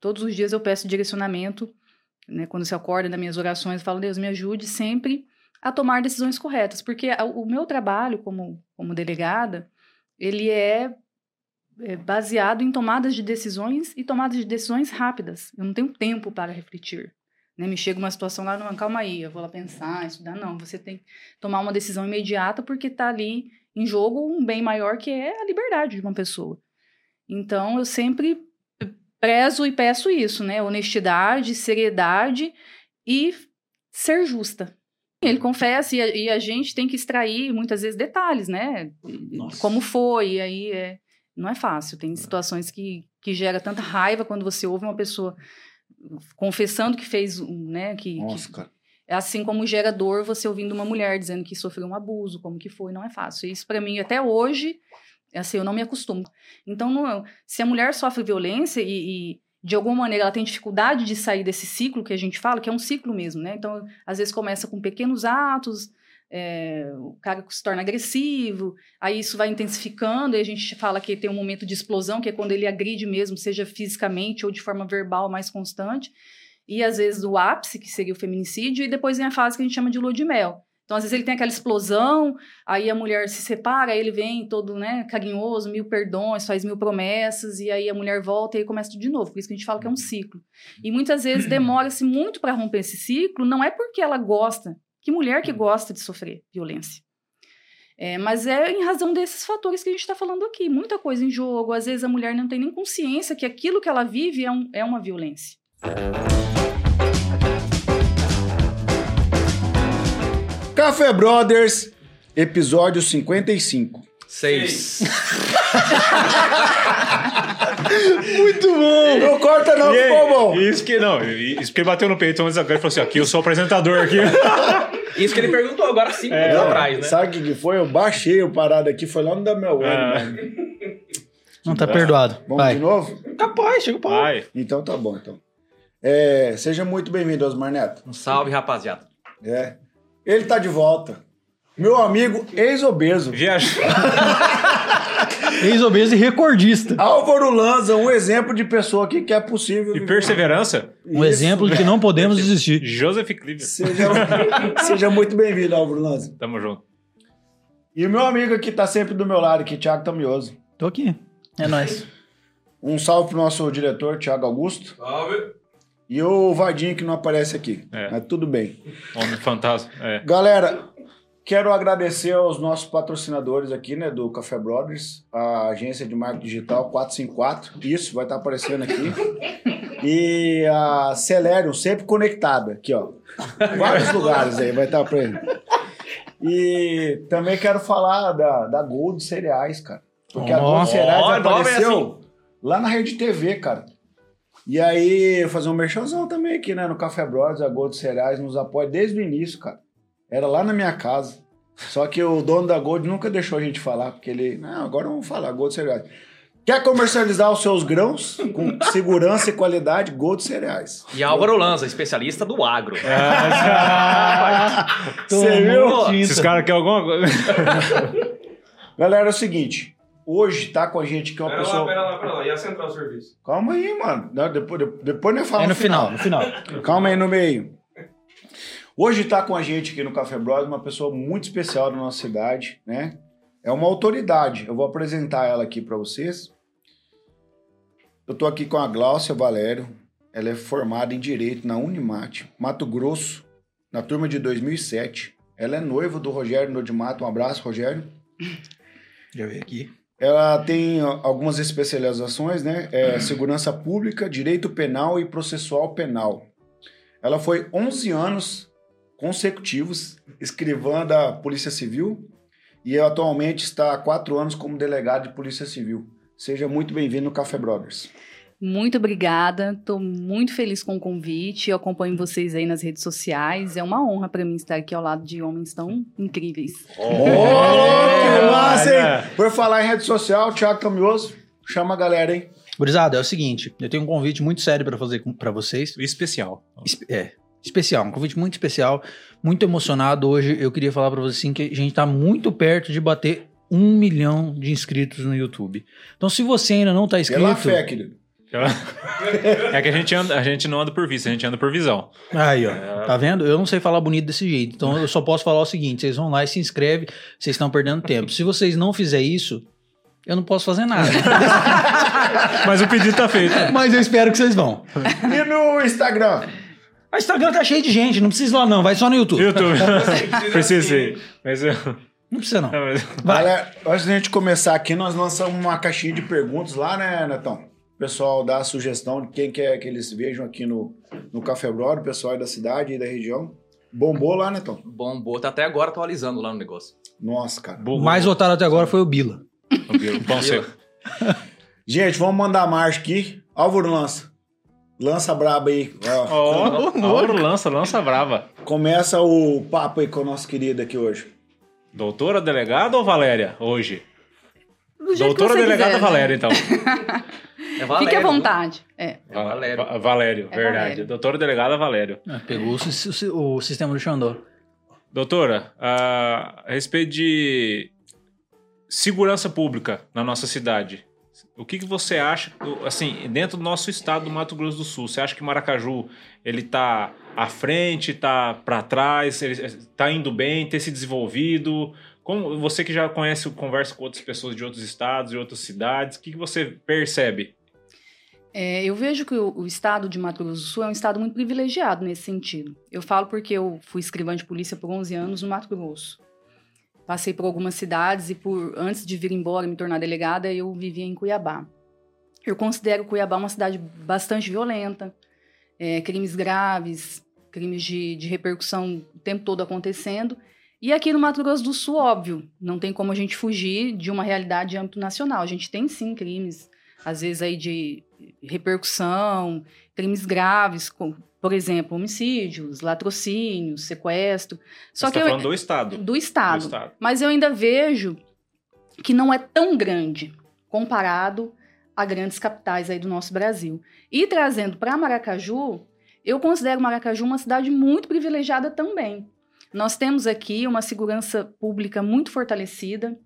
todos os dias eu peço direcionamento, né? Quando você acorda nas minhas orações, eu falo, Deus, me ajude sempre a tomar decisões corretas, porque o meu trabalho como, como delegada, ele é, é baseado em tomadas de decisões e tomadas de decisões rápidas. Eu não tenho tempo para refletir. Né? Me chega uma situação lá, não, calma aí, eu vou lá pensar, estudar. Não, você tem que tomar uma decisão imediata porque está ali em jogo um bem maior que é a liberdade de uma pessoa. Então, eu sempre prezo e peço isso, né? Honestidade, seriedade e ser justa. Ele confessa e a, e a gente tem que extrair muitas vezes detalhes, né? Nossa. Como foi, e aí é, não é fácil. Tem situações que, que gera tanta raiva quando você ouve uma pessoa confessando que fez, né? Que, Nossa, que, é assim como gera dor você ouvindo uma mulher dizendo que sofreu um abuso, como que foi, não é fácil. Isso para mim até hoje, é assim, eu não me acostumo. Então, não, se a mulher sofre violência e, e de alguma maneira ela tem dificuldade de sair desse ciclo que a gente fala, que é um ciclo mesmo, né? Então, às vezes começa com pequenos atos, é, o cara se torna agressivo, aí isso vai intensificando, e a gente fala que tem um momento de explosão, que é quando ele agride mesmo, seja fisicamente ou de forma verbal mais constante, e às vezes o ápice, que seria o feminicídio, e depois vem a fase que a gente chama de lua de mel. Então, às vezes ele tem aquela explosão, aí a mulher se separa, aí ele vem todo, né, carinhoso, mil perdões, faz mil promessas, e aí a mulher volta e começa tudo de novo. Por isso que a gente fala que é um ciclo. E muitas vezes demora-se muito para romper esse ciclo, não é porque ela gosta, que mulher que gosta de sofrer violência. É, mas é em razão desses fatores que a gente está falando aqui. Muita coisa em jogo, às vezes a mulher não tem nem consciência que aquilo que ela vive é, um, é uma violência. Café Brothers, episódio 55. Seis. Muito bom! Não corta não, ficou bom. Isso que, não, isso que ele bateu no peito antes agora e falou assim, aqui eu sou o apresentador aqui. Isso que ele perguntou agora cinco é, minutos atrás, né? Sabe o que foi? Eu baixei o parado aqui, foi lá no da Mel é. Não, tá perdoado. Vamos Vai. de novo? Capaz, chega o pau. Vai. Então tá bom, então. É, seja muito bem-vindo, Osmar Neto. Um salve, rapaziada. É. Ele tá de volta. Meu amigo ex-obeso. Viajou. ex-obeso e recordista. Álvaro Lanza, um exemplo de pessoa que quer possível. E perseverança. Um Isso. exemplo de que não podemos desistir. Joseph Cleaver. Seja, seja muito bem-vindo, Álvaro Lanza. Tamo junto. E o meu amigo aqui tá sempre do meu lado, aqui, Thiago Tamioso. Tô aqui. É nóis. Um salve pro nosso diretor, Thiago Augusto. Salve. E o Vadinho que não aparece aqui. É. Mas tudo bem. Homem fantasma. É. Galera, quero agradecer aos nossos patrocinadores aqui, né, do Café Brothers, a agência de marketing digital 454. Isso, vai estar aparecendo aqui. E a Celerium, sempre conectada, aqui, ó. Vários lugares aí, vai estar aparecendo. E também quero falar da, da Gold Cereais, cara. Porque oh, a Gold Cereais oh, apareceu assim. lá na Rede TV, cara. E aí, fazer um merchanzão também aqui, né? No Café Brothers, a Gold Cereais nos apoia desde o início, cara. Era lá na minha casa. Só que o dono da Gold nunca deixou a gente falar, porque ele. Não, agora vamos falar, Gold Cereais. Quer comercializar os seus grãos com segurança e qualidade? Gold Cereais. E Álvaro Lanza, especialista do agro. É, Você viu? Esses caras querem alguma coisa. Galera, é o seguinte. Hoje tá com a gente que é uma pera pessoa. Lá, pera lá, pera lá. E a central serviço? Calma aí, mano. Não, depois, depois, nós falamos. É no final, no final. Calma aí no meio. Hoje tá com a gente aqui no Café Bros uma pessoa muito especial da nossa cidade, né? É uma autoridade. Eu vou apresentar ela aqui para vocês. Eu tô aqui com a Gláucia Valério. Ela é formada em Direito na Unimate, Mato Grosso, na turma de 2007. Ela é noiva do Rogério Nodimato. Um abraço, Rogério. Já veio aqui. Ela tem algumas especializações, né? É, segurança pública, direito penal e processual penal. Ela foi 11 anos consecutivos escrivã da Polícia Civil e atualmente está há quatro anos como delegado de Polícia Civil. Seja muito bem-vindo no Café Brothers. Muito obrigada, estou muito feliz com o convite. Eu acompanho vocês aí nas redes sociais. É uma honra para mim estar aqui ao lado de homens tão incríveis. Oh, que massa, hein? Por falar em rede social, Thiago Camioso, chama a galera, hein? Gurizada, é o seguinte, eu tenho um convite muito sério para fazer para vocês. Especial. é, especial, um convite muito especial, muito emocionado. Hoje eu queria falar para vocês assim, que a gente está muito perto de bater um milhão de inscritos no YouTube. Então, se você ainda não está inscrito. Pela fé, querido. É que a gente, anda, a gente não anda por vista, a gente anda por visão. Aí, ó. Tá vendo? Eu não sei falar bonito desse jeito. Então eu só posso falar o seguinte: vocês vão lá e se inscrevem, vocês estão perdendo tempo. Se vocês não fizerem isso, eu não posso fazer nada. Mas o pedido tá feito. Mas eu espero que vocês vão. E no Instagram? O Instagram tá cheio de gente, não precisa ir lá não, vai só no YouTube. YouTube. Precisa ser. Mas eu. Não precisa não. não, mas- Vai. Galera, antes da gente começar aqui, nós lançamos uma caixinha de perguntas lá, né, Netão? O pessoal dá a sugestão de quem quer que eles vejam aqui no, no Café Brother, o pessoal aí da cidade e da região. Bombou lá, Netão? Bombou, tá até agora atualizando lá no negócio. Nossa, cara. O mais votado até agora foi o Bila. Pão seco. Gente, vamos mandar marcha aqui. Álvaro lança. Lança braba aí. Ó, Ó, Mauro lança, lança brava. Começa o papo aí com o nosso querido aqui hoje. Doutora delegada ou Valéria, hoje? Do jeito que Doutora você delegada quiser, né? Valéria, então. É Fique à vontade. É. É Valério. Va- Valério, É verdade. Valério. Doutora delegada Valério. Ah, pegou o, o sistema do Xandó. Doutora, a, a respeito de segurança pública na nossa cidade, o que, que você acha, assim, dentro do nosso estado do Mato Grosso do Sul, você acha que Maracaju, ele tá à frente, tá para trás, ele tá indo bem, tem se desenvolvido? Como você que já conhece, conversa com outras pessoas de outros estados, de outras cidades, o que, que você percebe? É, eu vejo que o, o estado de Mato Grosso do Sul é um estado muito privilegiado nesse sentido. Eu falo porque eu fui escrivã de polícia por 11 anos no Mato Grosso. Passei por algumas cidades e por antes de vir embora e me tornar delegada, eu vivia em Cuiabá. Eu considero Cuiabá uma cidade bastante violenta, é, crimes graves, crimes de, de repercussão o tempo todo acontecendo. E aqui no Mato Grosso do Sul, óbvio, não tem como a gente fugir de uma realidade de âmbito nacional. A gente tem sim crimes, às vezes aí de repercussão, crimes graves, como, por exemplo, homicídios, latrocínios, sequestro. Só você que tá eu, falando do estado. do estado. Do estado. Mas eu ainda vejo que não é tão grande comparado a grandes capitais aí do nosso Brasil. E trazendo para Maracaju, eu considero Maracaju uma cidade muito privilegiada também. Nós temos aqui uma segurança pública muito fortalecida.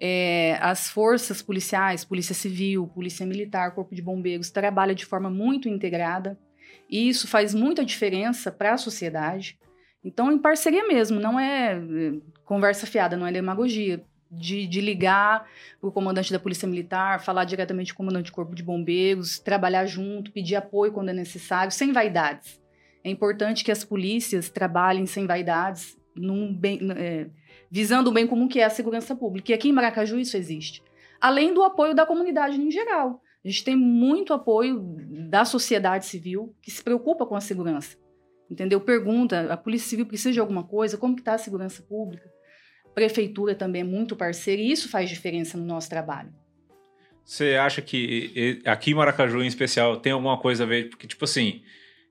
É, as forças policiais, Polícia Civil, Polícia Militar, Corpo de Bombeiros, trabalham de forma muito integrada. E isso faz muita diferença para a sociedade. Então, em parceria mesmo, não é eh, conversa fiada, não é demagogia. De, de ligar para o comandante da Polícia Militar, falar diretamente com o comandante do Corpo de Bombeiros, trabalhar junto, pedir apoio quando é necessário, sem vaidades. É importante que as polícias trabalhem sem vaidades, bem, eh, visando o bem comum que é a segurança pública. E aqui em Maracaju isso existe. Além do apoio da comunidade em geral. A gente tem muito apoio da sociedade civil que se preocupa com a segurança entendeu? Pergunta, a Polícia Civil precisa de alguma coisa? Como que está a segurança pública? Prefeitura também é muito parceira e isso faz diferença no nosso trabalho. Você acha que aqui em Maracaju, em especial, tem alguma coisa a ver? Porque, tipo assim,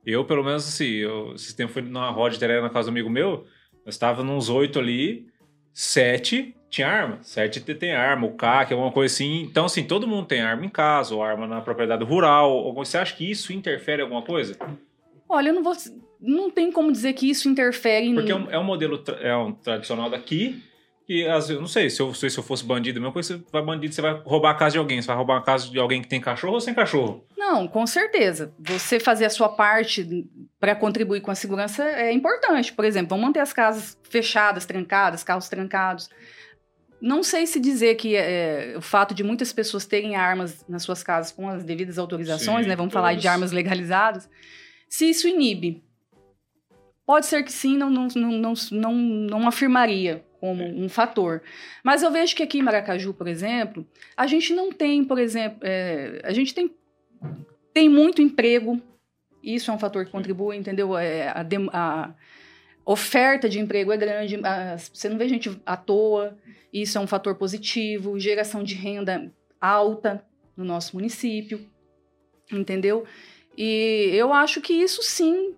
eu, pelo menos, assim, eu, esse tempo fui numa roda de terra na casa do amigo meu, nós estava nos oito ali, sete tinha arma, sete tem arma, o CAC, alguma coisa assim. Então, assim, todo mundo tem arma em casa, ou arma na propriedade rural. Ou, você acha que isso interfere em alguma coisa? Olha, eu não vou. Não tem como dizer que isso interfere em. Porque é um, é um modelo tra- é um tradicional daqui. E às vezes, eu não sei, se eu, se eu fosse bandido, a mesma coisa, você vai bandido, você vai roubar a casa de alguém. Você vai roubar a casa de alguém que tem cachorro ou sem cachorro? Não, com certeza. Você fazer a sua parte para contribuir com a segurança é importante. Por exemplo, vamos manter as casas fechadas, trancadas, carros trancados. Não sei se dizer que é, o fato de muitas pessoas terem armas nas suas casas com as devidas autorizações, Sim, né? Vamos falar todas. de armas legalizadas. Se isso inibe. Pode ser que sim, não, não, não, não, não afirmaria como um fator. Mas eu vejo que aqui em Maracaju, por exemplo, a gente não tem, por exemplo, é, a gente tem, tem muito emprego, isso é um fator que contribui, entendeu? É, a, a oferta de emprego é grande, a- você não vê gente à toa, isso é um fator positivo, geração de renda alta no nosso município, entendeu? E eu acho que isso sim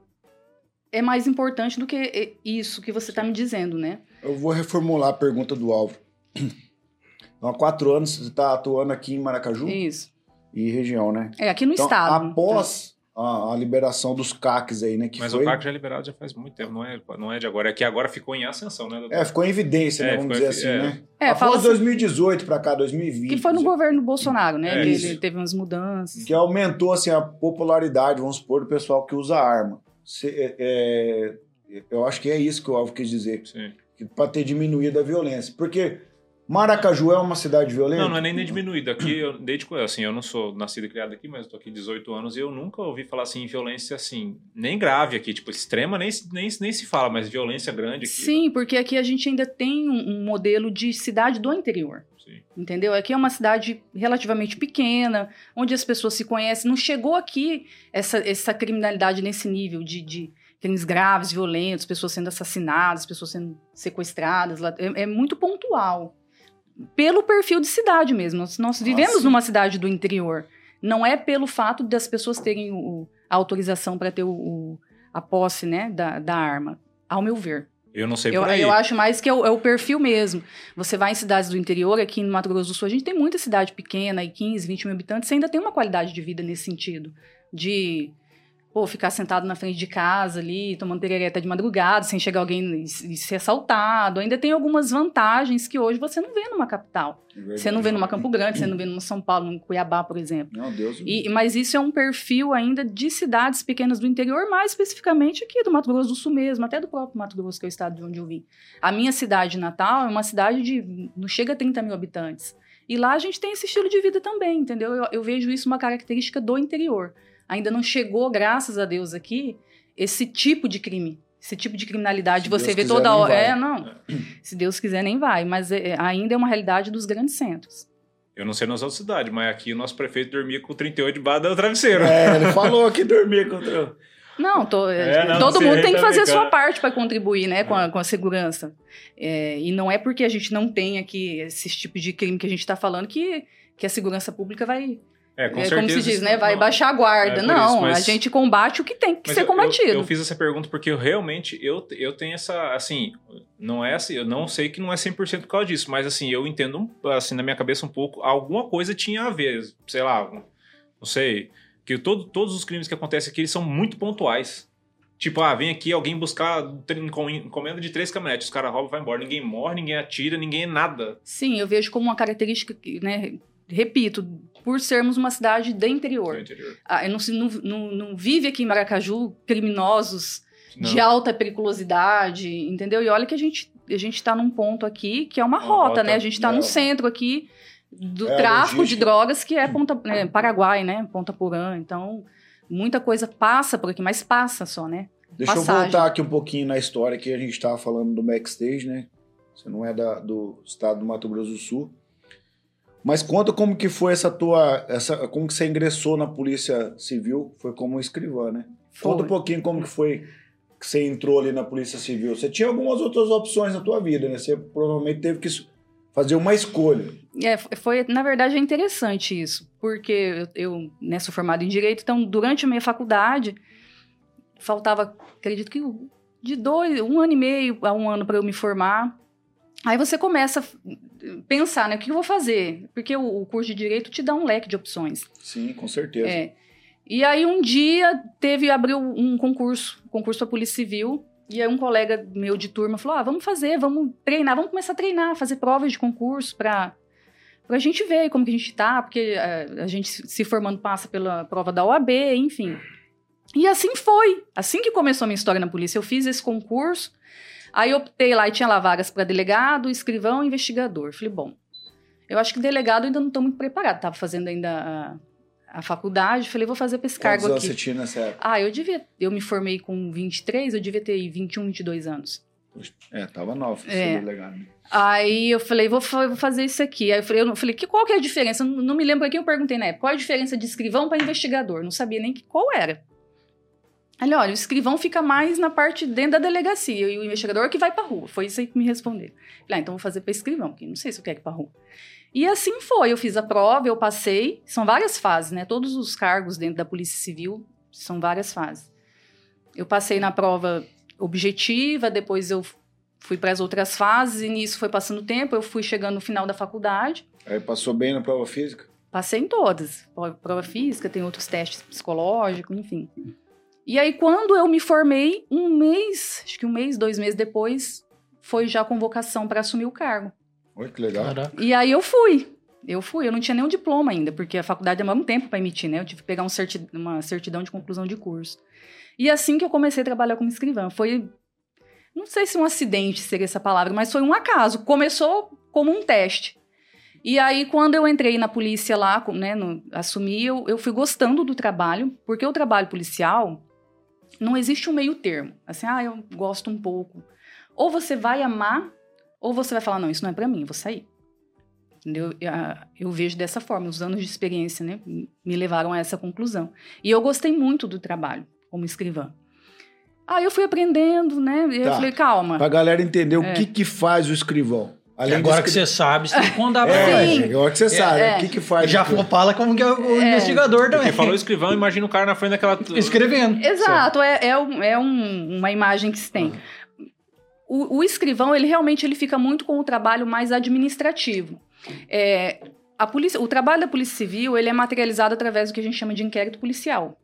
é mais importante do que eh, isso que você está me dizendo, né? Eu vou reformular a pergunta do Álvaro. Então, há quatro anos você está atuando aqui em Maracaju Isso. e região, né? É, aqui no Então, estado. após a, a liberação dos CACs aí, né? Que Mas foi, o CAC já é liberado já faz muito tempo, não é, não é de agora. É que agora ficou em ascensão, né, doutor? É, ficou em evidência, né? É, Vamos ficou dizer em- assim, é. né? É, Após assim- 2018 para cá, 2020. Que foi no governo Bolsonaro, né? É que ele teve umas mudanças. que aumentou assim a popularidade, vamos supor, do pessoal que usa arma. Cê- é, é, eu acho que é isso que o Alvo quis dizer, Sim. Para ter diminuído a violência. Porque Maracaju é uma cidade violenta? Não, não é nem, diminuído. Aqui, eu, desde que- assim, eu não sou nascido e criado aqui, mas eu tô aqui 18 anos e eu nunca ouvi falar assim em violência assim, nem grave aqui, tipo, extrema nem, nem, nem se fala, mas violência grande aqui. Sim, porque aqui a gente ainda tem um, um modelo de cidade do interior. Sim. Entendeu? Aqui é uma cidade relativamente pequena, onde as pessoas se conhecem. Não chegou aqui essa, essa criminalidade nesse nível de, de crimes graves, violentos, pessoas sendo assassinadas, pessoas sendo sequestradas. É, é muito pontual. Pelo perfil de cidade mesmo. Nós, nós vivemos numa cidade do interior. Não é pelo fato das pessoas terem o- a autorização para ter o, o- a posse né, da, da arma, ao meu ver. Eu não sei Eu, por aí. eu acho mais que é o, é o perfil mesmo. Você vai em cidades do interior, aqui no Mato Grosso do Sul, a gente tem muita cidade pequena, e 15, 20 mil habitantes, você ainda tem uma qualidade de vida nesse sentido. De pô, ficar sentado na frente de casa ali, tomando terereta de madrugada, sem chegar alguém e, e ser assaltado. Ainda tem algumas vantagens que hoje você não vê numa capital. Você não vê numa Campo Grande, você não vê numa São Paulo, num Cuiabá, por exemplo. Meu Deus. E- mas isso é um perfil ainda de cidades pequenas do interior, mais especificamente aqui do Mato Grosso do Sul mesmo, até do próprio Mato Grosso, que é o estado de onde eu vim. A minha cidade natal é uma cidade de. não chega a 30 mil habitantes. E lá a gente tem esse estilo de vida também, entendeu? Eu, eu vejo isso uma característica do interior. Ainda não chegou, graças a Deus, aqui, esse tipo de crime. Esse tipo de criminalidade. Se você Deus vê quiser, toda hora. vai. É, não. Se Deus quiser, nem vai. Mas é- ainda é uma realidade dos grandes centros. Eu não sei nas outras cidades, mas aqui o nosso prefeito dormia com 38 debaixo do travesseiro. É, ele falou que dormia contra. Não, tô- É, não, todo mundo tem que fazer a sua parte para contribuir né, com, a, com a segurança. É, e não é porque a gente não tem aqui esses tipos de crime que a gente está falando que, que a segurança pública vai, É, com é, certeza. como se diz, né, vai não- baixar a guarda. É, não, isso, a gente combate o que tem que ser combatido. Eu, eu fiz essa pergunta porque eu realmente eu, eu tenho essa assim, não é assim, eu não sei que não é 100% por causa disso, mas assim, eu entendo assim na minha cabeça um pouco, alguma coisa tinha a ver, sei lá, não sei, que todo, todos os crimes que acontecem aqui eles são muito pontuais. Tipo, ah, vem aqui alguém buscar encomenda de três caminhonetes, os caras roubam e vai embora. Ninguém morre, ninguém atira, ninguém é nada. Sim, eu vejo como uma característica, que, né, repito, por sermos uma cidade do interior. interior. Ah, não, se- não, não, não vive aqui em Maracaju criminosos Não. de alta periculosidade, entendeu? E olha que a gente a gente está num ponto aqui que é uma Uma rota, rota, né? A gente está no centro aqui do É, tráfico de drogas que é Ponta é, Paraguai, né? Ponta Porã. Então muita coisa passa por aqui, mas passa só, né? Deixa eu Passagem. voltar aqui um pouquinho na história que a gente estava falando do backstage, né? Você não é da- do estado do Mato Grosso do Sul. Mas conta como que foi essa tua. Essa, como que você ingressou na Polícia Civil? Foi como escrivã, né? Conta Foi. um pouquinho como que foi que você entrou ali na Polícia Civil. Você tinha algumas outras opções na tua vida, né? Você provavelmente teve que fazer uma escolha. É, foi, na verdade, é interessante isso, porque eu, eu né, sou formada em Direito, então, durante a minha faculdade, faltava, acredito que de dois, um ano e meio a um ano para eu me formar. Aí você começa a pensar, né, o que eu vou fazer? Porque o, curso de Direito te dá um leque de opções. Sim, com certeza. É. E aí um dia teve, abriu um concurso, concurso para Polícia Civil, e aí um colega meu de turma falou: ah, vamos fazer, vamos treinar, vamos começar a treinar, fazer provas de concurso para a gente ver como que a gente tá, porque eh, a gente se formando passa pela prova da OAB, enfim. E assim foi. Assim que começou a minha história na polícia, eu fiz esse concurso, aí eu optei lá e tinha lá vagas para delegado, escrivão e investigador. Falei, bom, eu acho que delegado ainda não estou muito preparado, estava fazendo ainda a, a faculdade, falei, vou fazer para esse Quantos cargo aqui. você tinha nessa época? Ah, eu devia. Eu me formei com 23, eu devia ter 21, 22 anos. É, tava nova, É. delegado. né? Aí eu falei, vou, vou fazer isso aqui. Aí eu falei, eu não- falei que, qual que é a diferença? Eu não, não me lembro aqui, eu perguntei na época, qual é a diferença de escrivão para investigador? Não sabia nem que, qual era. Ele, olha, o escrivão fica mais na parte dentro da delegacia e o investigador que vai pra rua. Foi isso aí que me responderam. Falei, ah, então vou fazer para escrivão, porque não sei se eu quero ir pra rua. E assim foi, eu fiz a prova, eu passei. São várias fases, né? Todos os cargos dentro da Polícia Civil são várias fases. Eu passei na prova objetiva, depois eu fui para as outras fases, e nisso foi passando o tempo, eu fui chegando no final da faculdade. Aí passou bem na prova física? Passei em todas. Pro- Prova física, tem outros testes psicológicos, enfim. E aí, quando eu me formei, um mês, acho que um mês, dois meses depois, foi já a convocação para assumir o cargo. Olha que legal. Caraca. E aí eu fui. Eu fui, eu não tinha nenhum diploma ainda, porque a faculdade demora um tempo para emitir, né? Eu tive que pegar um certi- uma certidão de conclusão de curso. E assim que eu comecei a trabalhar como escrivã, foi não sei se um acidente seria essa palavra, mas foi um acaso. Começou como um teste. E aí, quando eu entrei na polícia lá, com- né, no- assumi, eu, eu fui gostando do trabalho, porque o trabalho policial não existe um meio termo. Assim, ah, eu gosto um pouco. Ou você vai amar, ou você vai falar, não, isso não é pra mim, eu vou sair. Entendeu? Eu, ah, eu vejo dessa forma, os anos de experiência, né, me levaram a essa conclusão. E eu gostei muito do trabalho como escrivã. Aí eu fui aprendendo, né, e eu Tá. falei, calma. Pra galera entender o É. que que faz o escrivão. Além agora que você sabe, você tem que contar pra É, agora que você sabe. é. O que que faz? Já o- fala como que é o É. investigador também. Porque falou escrivão, imagina o cara na frente daquela. Escrevendo. Exato, é, é, um- é um- uma imagem que se tem. O, o escrivão, ele realmente ele fica muito com o trabalho mais administrativo. É, a polícia, o trabalho da Polícia Civil, ele é materializado através do que a gente chama de inquérito policial,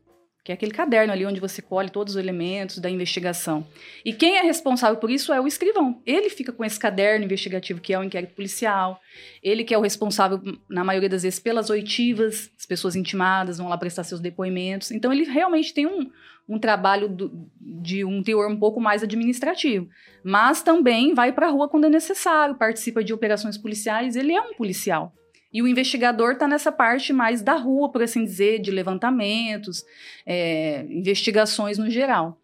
que é aquele caderno ali onde você colhe todos os elementos da investigação. E quem é responsável por isso é o escrivão. Ele fica com esse caderno investigativo que é o inquérito policial, ele que é o responsável, na maioria das vezes, pelas oitivas, as pessoas intimadas vão lá prestar seus depoimentos. Então, ele realmente tem um, um trabalho do- de um teor um pouco mais administrativo. Mas também vai para a rua quando é necessário, participa de operações policiais, ele é um policial. E o investigador está nessa parte mais da rua, por assim dizer, de levantamentos, é, investigações no geral.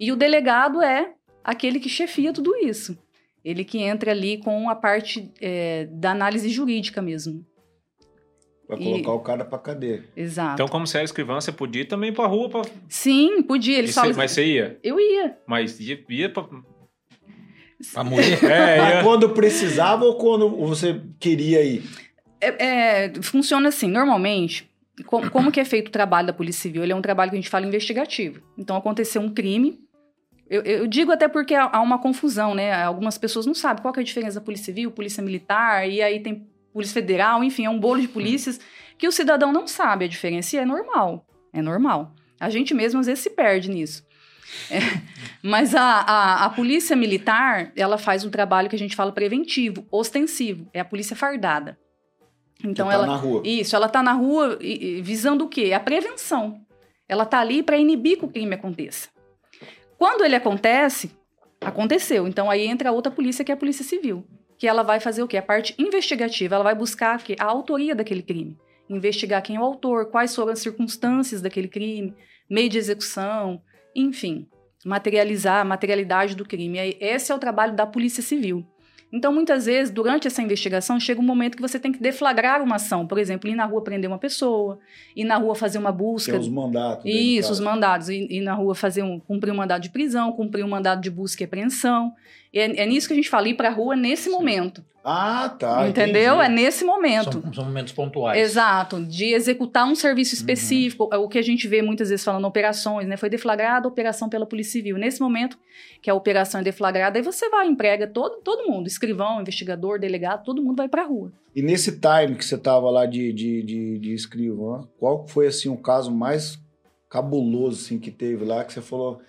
E o delegado é aquele que chefia tudo isso. Ele que entra ali com a parte é, da análise jurídica mesmo. Pra E- colocar o cara pra cadeia. Exato. Então, como você era escrivã, você podia ir também ir pra rua. Pra... Sim, podia. Eles E você- falam. Mas você ia. Eu ia. Mas ia, ia pra. A mulher. É, Mas ia. quando precisava ou quando você queria ir? É, é, funciona assim, normalmente, co- como, que é feito o trabalho da Polícia Civil? Ele é um trabalho que a gente fala investigativo. Então, aconteceu um crime. Eu, eu digo até porque há, uma confusão, né? Algumas pessoas não sabem qual é a diferença da Polícia Civil, Polícia Militar, e aí tem Polícia Federal, enfim, é um bolo de polícias que o cidadão não sabe a diferença e é normal. É normal. A gente mesmo às vezes se perde nisso. É, mas a, a, a polícia militar, ela faz um trabalho que a gente fala preventivo, ostensivo. É a polícia fardada. Então tá ela. na rua. Isso, ela tá na rua visando o quê? A prevenção. Ela tá ali para inibir que o crime aconteça. Quando ele acontece, aconteceu. Então aí entra outra polícia, que é a Polícia Civil. Que ela vai fazer o quê? A parte investigativa. Ela vai buscar a autoria daquele crime. Investigar quem é o autor, quais foram as circunstâncias daquele crime, meio de execução, enfim. Materializar a materialidade do crime. Aí, Esse é o trabalho da Polícia Civil. Então, muitas vezes, durante essa investigação, chega um momento que você tem que deflagrar uma ação. Por exemplo, ir na rua prender uma pessoa, ir na rua fazer uma busca. Tem os mandatos. Isso, os mandados. Ir, ir na rua fazer um, cumprir um mandado de prisão, cumprir um mandado de busca e apreensão. E É, é nisso que a gente fala, ir pra rua nesse momento. Ah, tá. entendeu? É entendi. nesse momento. São, são momentos pontuais. Exato, de executar um serviço Uhum. específico, é o que a gente vê muitas vezes falando operações, né? Foi deflagrada a operação pela Polícia Civil. Nesse momento que a operação é deflagrada, aí você vai, emprega todo, todo mundo, escrivão, investigador, delegado, todo mundo vai pra rua. E nesse time que você tava lá de, de, de, de escrivã, qual foi, assim, o caso mais cabuloso, assim, que teve lá, que você falou...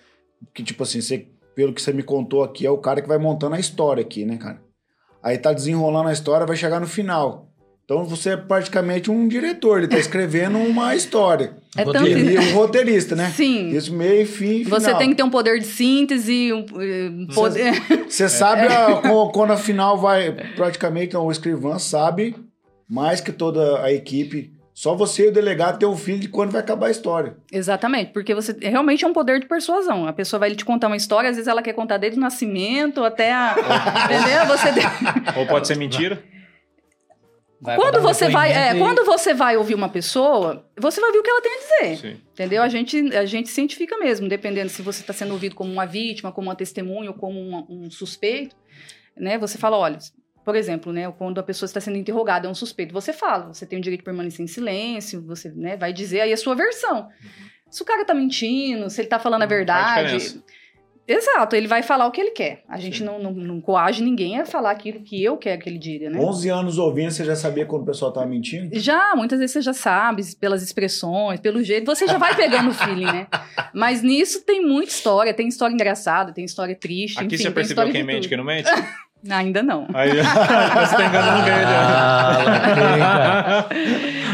Que, tipo assim, você, pelo que você me contou aqui, é o cara que vai montando a história aqui, né, cara? Aí tá desenrolando a história, vai chegar no final. Então você é praticamente um diretor, ele tá escrevendo uma história. É tanto Ele é um roteirista, né? Sim. Isso meio, fim, final. Você tem que ter um poder de síntese, um um poder. Você sabe a- quando a final vai, praticamente o escrivã sabe mais que toda a equipe. Só você e o delegado ter o filho de quando vai acabar a história. Exatamente, porque você realmente é um poder de persuasão. A pessoa vai te contar uma história, às vezes ela quer contar desde o nascimento até a. entendeu? Você Ou pode ser mentira. Vai quando um você vai, é, e- quando você vai ouvir uma pessoa, você vai ver o que ela tem a dizer. Sim. Entendeu? A gente, a gente se identifica mesmo, dependendo se você está sendo ouvido como uma vítima, como uma testemunha ou como um, um suspeito, né? Você fala, olha, por exemplo, né? Quando a pessoa está sendo interrogada, é um suspeito, você fala, você tem o direito de permanecer em silêncio, você né, vai dizer aí a sua versão. Se o cara tá mentindo, se ele tá falando a Hum, faz verdade. Exato, ele vai falar o que ele quer. A gente não, não, não coage ninguém a falar aquilo que eu quero que ele diga, né? 11 anos ouvindo, você já sabia quando o pessoal tava mentindo? Já, muitas vezes você já sabe, pelas expressões, pelo jeito, você já vai pegando o feeling, né? Mas nisso tem muita história, tem história engraçada, tem história triste, Aqui enfim, você percebeu quem mente, quem não mente? Ainda não. Aí você tá enganando né? Ah,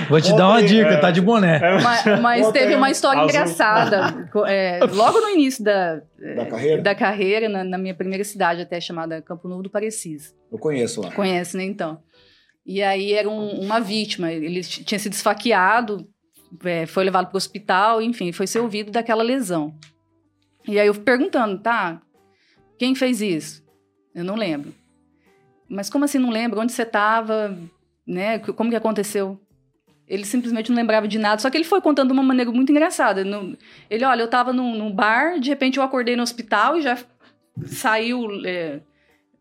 Vou te dar uma dica, é. tá de boné. Mas, mas Ontem, teve uma história azul. engraçada. É, logo no início da, Da carreira? da carreira, na, na minha primeira cidade, até chamada Campo Novo do Parecis. Eu conheço lá. Conhece, né, então? E aí era um- uma vítima, ele tinha sido esfaqueado, é, foi levado para o hospital, enfim, foi ser ouvido daquela lesão. E aí eu fui perguntando, tá, quem fez isso? Eu não lembro. Mas como assim não lembro? Onde você estava? Né? Como que aconteceu? Ele simplesmente não lembrava de nada, só que ele foi contando de uma maneira muito engraçada. Ele, olha, eu estava num, num bar, de repente eu acordei no hospital e já saiu é,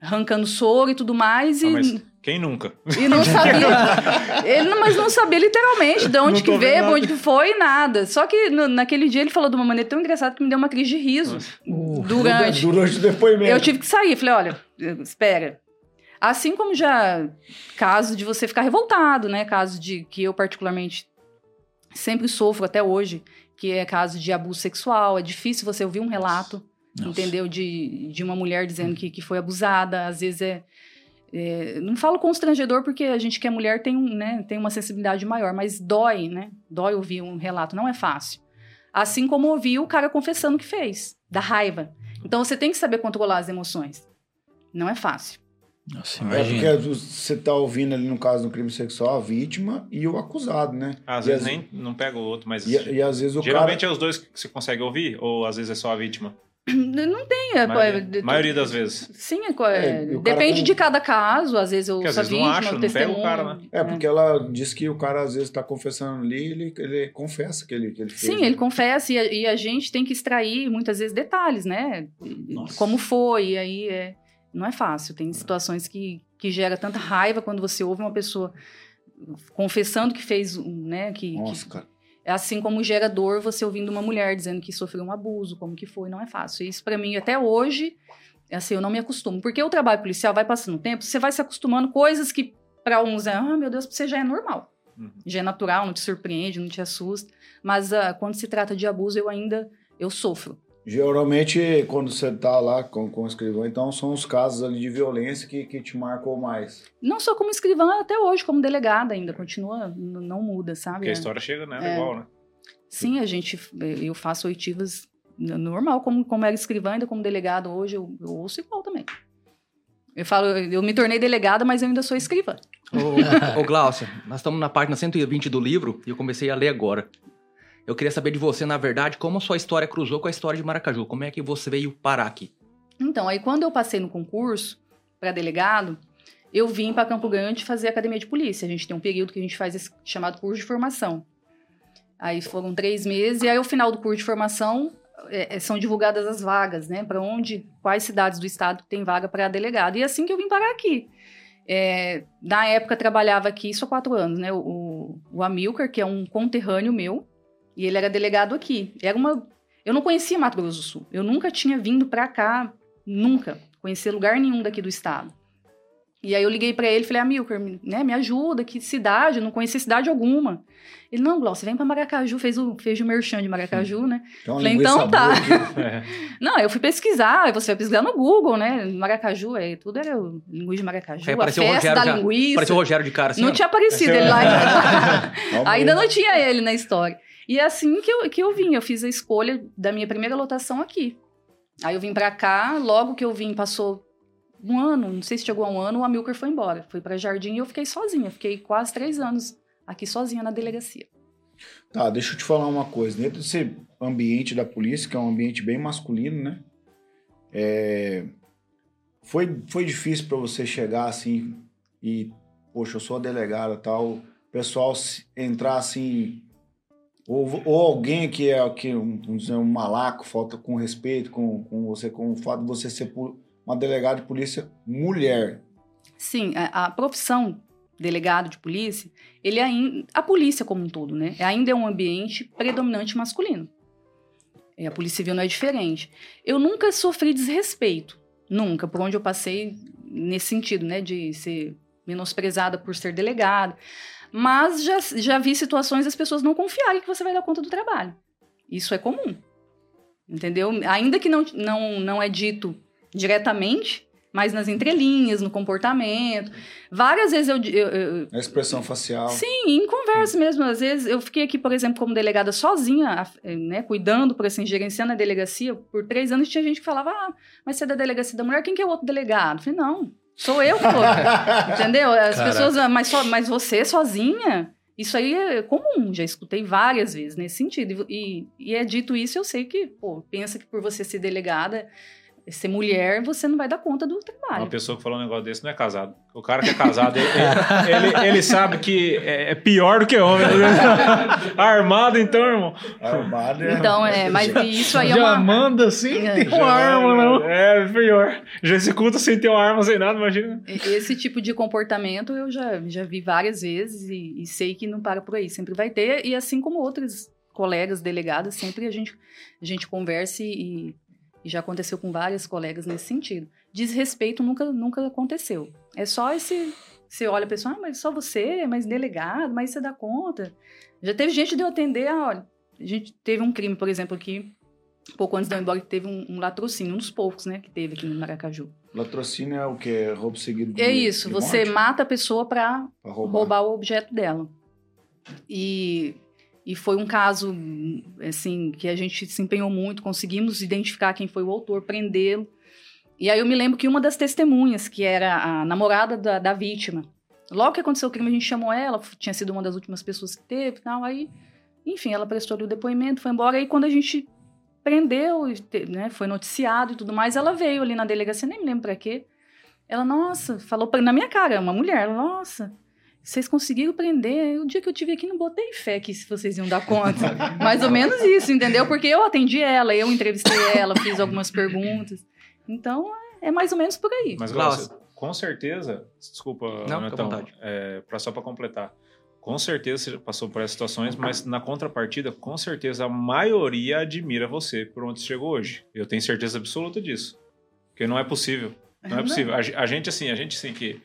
arrancando soro e tudo mais. Ah, e... mas quem nunca? E não sabia. ele mas não sabia literalmente de onde Não que veio, nada. onde que foi, nada. Só que no- naquele dia ele falou de uma maneira tão engraçada que me deu uma crise de riso Uh, durante. Durante o depoimento. Eu tive que sair. Falei, olha, espera. Assim como já caso de você ficar revoltado, né? Caso de que eu particularmente sempre sofro até hoje, que é caso de abuso sexual. É difícil você ouvir um relato Nossa. entendeu? De, de uma mulher dizendo que, que foi abusada, às vezes é, é, Não falo constrangedor porque a gente que é mulher tem, um, né, tem uma sensibilidade maior, mas dói, né? Dói ouvir um relato, não é fácil. Assim como ouvir o cara confessando que fez, da raiva. Então você tem que saber controlar as emoções. Não é fácil. Nossa, É imagina. porque você tá ouvindo ali no caso do crime sexual a vítima e o acusado, né? Às E vezes às- nem não pega o outro, mas E, e às vezes o geralmente cara. é os dois que você consegue ouvir, ou às vezes é só a vítima? Não tem. É, maioria, é, maioria das vezes. Sim, é, é, É, depende com- de cada caso. Às vezes eu Porque às vezes não pega o cara, né? É, porque ela diz que o cara às vezes tá confessando ali, ele, ele confessa que ele, que ele fez. Sim, né? ele confessa e a, e a gente tem que extrair muitas vezes detalhes, né? Nossa. Como foi, e aí é, não é fácil. Tem situações que, que gera tanta raiva quando você ouve uma pessoa confessando que fez, um, né? Que, que- Nossa, cara. é assim como gera dor você ouvindo uma mulher dizendo que sofreu um abuso, como que foi, não é fácil. Isso pra mim até hoje, é assim, eu não me acostumo, porque o trabalho policial vai passando o tempo, você vai se acostumando coisas que pra uns é, ah, meu Deus, você já é normal Uhum. já é natural, não te surpreende, não te assusta. Mas ah, quando se trata de abuso, eu ainda eu sofro. Geralmente, quando você tá lá com, com o escrivão, então são os casos ali de violência que, que te marcou mais. Não só como escrivã, até hoje, como delegada ainda, continua, não muda, sabe? Porque a É. história chega, né? É. Igual, né? Sim, a gente, eu faço oitivas normal, como, como era escrivã, ainda como delegada hoje, eu, eu ouço igual também. Eu falo, eu me tornei delegada, mas eu ainda sou escrivã. Ô, ô Glaucia, nós estamos na página 120 do livro e eu comecei a ler agora. Eu queria saber de você, na verdade, como a sua história cruzou com a história de Maracaju. Como é que você veio parar aqui? Então, aí quando eu passei no concurso para delegado, eu vim para Campo Grande fazer academia de polícia. A gente tem um período que a gente faz esse chamado curso de formação. Aí foram três meses, e aí, ao final do curso de formação, é, é, são divulgadas as vagas, né? Para onde, quais cidades do estado tem vaga para delegado. E é assim que eu vim parar aqui. É, na época, trabalhava aqui, há quatro anos, né? O, o Amilcar, que é um conterrâneo meu, e ele era delegado aqui. Era uma. Eu não conhecia Mato Grosso do Sul. Eu nunca tinha vindo para cá, nunca. Conhecia lugar nenhum daqui do estado. E aí eu liguei para ele e falei, Amilcar, me- né, me ajuda, que cidade? Eu não conhecia cidade alguma. Ele, não, Glaucio, você vem para Maracaju, fez o, fez o merchan de Maracaju, né? Então, Falei, então tá. É. Não, eu fui pesquisar, aí você vai pesquisar no Google, né? Maracaju, é, tudo era linguiça de Maracaju, Aí a festa Rogério da já. linguiça. Pareceu o Rogério de cara, assim. Não ó. tinha aparecido ele lá. Ainda não tinha ele na história. E é assim que eu, que eu vim, eu fiz a escolha da minha primeira lotação aqui. Aí eu vim pra cá, logo que eu vim, passou um ano, não sei se chegou a um ano, o Amilcar foi embora. Foi pra Jardim e eu fiquei sozinha. Fiquei quase três anos aqui sozinha na delegacia. Tá, deixa eu te falar uma coisa. Dentro desse ambiente da polícia, que é um ambiente bem masculino, né? É, Foi, foi difícil pra você chegar assim e, poxa, eu sou a delegada tal, o pessoal entrar assim. Ou, ou alguém que é que, um, vamos dizer, um malaco, falta com respeito com, com você, com o fato de você ser uma delegada de polícia mulher. Sim, a, a profissão delegado de polícia, ele ainda, a polícia como um todo, né? Ainda é um ambiente predominante masculino. E a Polícia Civil não é diferente. Eu nunca sofri desrespeito, nunca, por onde eu passei nesse sentido, né, de ser menosprezada por ser delegada. Mas já, já vi situações das pessoas não confiarem que você vai dar conta do trabalho. Isso é comum. Entendeu? Ainda que não, não, não é dito diretamente, mas nas entrelinhas, no comportamento. Várias vezes eu. eu, eu A expressão facial. Sim, em conversa mesmo. Às vezes eu fiquei aqui, por exemplo, como delegada sozinha, a- né, cuidando, por assim, gerenciando a delegacia. Por três anos tinha gente que falava: Ah, mas você é da delegacia da mulher, quem que é o outro delegado? Eu falei: Não, sou eu que tô. Entendeu? As Caraca. pessoas, "Ah, mas, só, mas você sozinha. Isso aí é comum, já escutei várias vezes nesse sentido. E, e é dito isso, eu sei que, pô, pensa que por você ser delegada, ser mulher, você não vai dar conta do trabalho. Uma pessoa que falou um negócio desse não é casado. O cara que é casado, ele, ele- ele sabe que é é pior do que homem. Armado, então, irmão. Armado é- Então, é, mas isso aí é Já uma. manda assim, É. tem uma arma, não. É, pior. Já executa sem ter uma arma, sem nada, imagina. Esse tipo de comportamento eu já, já vi várias vezes e, e sei que não para por aí, sempre vai ter. E assim como outros colegas delegadas, sempre a gente, a gente conversa e, e já aconteceu com várias colegas nesse sentido. Desrespeito nunca, nunca aconteceu. É só esse. Você olha a pessoa, ah, mas só você, mas delegado, mas você dá conta. Já teve gente de eu atender, ah, olha, a gente teve um crime, por exemplo, aqui, pouco antes de eu ir embora, que teve um, um latrocínio, um dos poucos, né, que teve aqui no Maracaju. Latrocínio é o quê? Roubo seguido de É isso, de você morte? mata a pessoa para roubar. roubar o objeto dela. E, e foi um caso, assim, que a gente se empenhou muito, conseguimos identificar quem foi o autor, prendê-lo. E aí eu me lembro que uma das testemunhas, que era a namorada da, da vítima, logo que aconteceu o crime, a gente chamou ela, tinha sido uma das últimas pessoas que teve e tal, aí, enfim, ela prestou o depoimento, foi embora, aí quando a gente prendeu, né, foi noticiado e tudo mais, ela veio ali na delegacia, nem me lembro pra quê, ela, nossa, falou pra, na minha cara, uma mulher, nossa, vocês conseguiram prender. O dia que eu tive aqui, não botei fé que vocês iam dar conta. Mais ou menos isso, entendeu? Porque eu atendi ela, eu entrevistei ela, fiz algumas perguntas. Então, é mais ou menos por aí. Mas, Glaucio. Com certeza, desculpa, Não, Netão, é, pra, só para completar. Com certeza você já passou por essas situações, mas na contrapartida, com certeza a maioria admira você por onde você chegou hoje. Eu tenho certeza absoluta disso. Porque não é possível. Não é possível. A, a gente, assim, a gente, assim, que,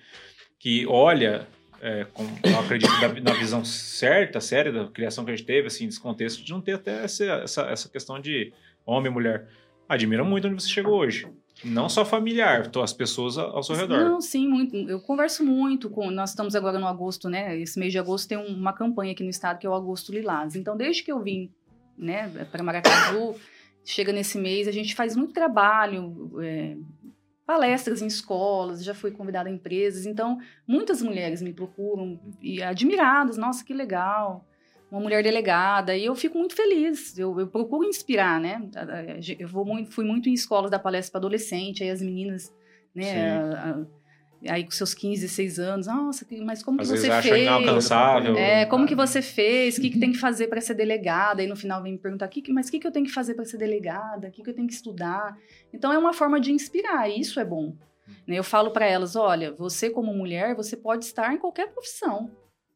que olha, é, com, eu acredito, na visão certa, séria da criação que a gente teve, assim, desse contexto, de não ter até essa, essa, essa questão de homem e mulher. Admira muito onde você chegou hoje. Não só familiar, as pessoas ao seu redor. Não, sim, muito. Eu converso muito com. Nós estamos agora no agosto, né? Esse mês de agosto tem um- uma campanha aqui no estado que é o Agosto Lilás. Então, desde que eu vim, né, para Maracaju, chega nesse mês, a gente faz muito trabalho, é, palestras em escolas, já fui convidada a empresas. Então, muitas mulheres me procuram e admiradas. Nossa, que legal. Uma mulher delegada, e eu fico muito feliz. Eu, eu procuro inspirar, né? Eu vou muito, fui muito em escolas da palestra para adolescente, aí as meninas né? Aí com seus 15, 16 anos, nossa, mas como Às que você acha fez? inalcançável. É, como que você fez? O que, que tem que fazer para ser delegada? Aí no final vem me perguntar, "Que que- mas o que, que eu tenho que fazer para ser delegada? O que, que eu tenho que estudar? Então é uma forma de inspirar, e isso é bom. Né, Eu falo para elas, olha, você como mulher, você pode estar em qualquer profissão.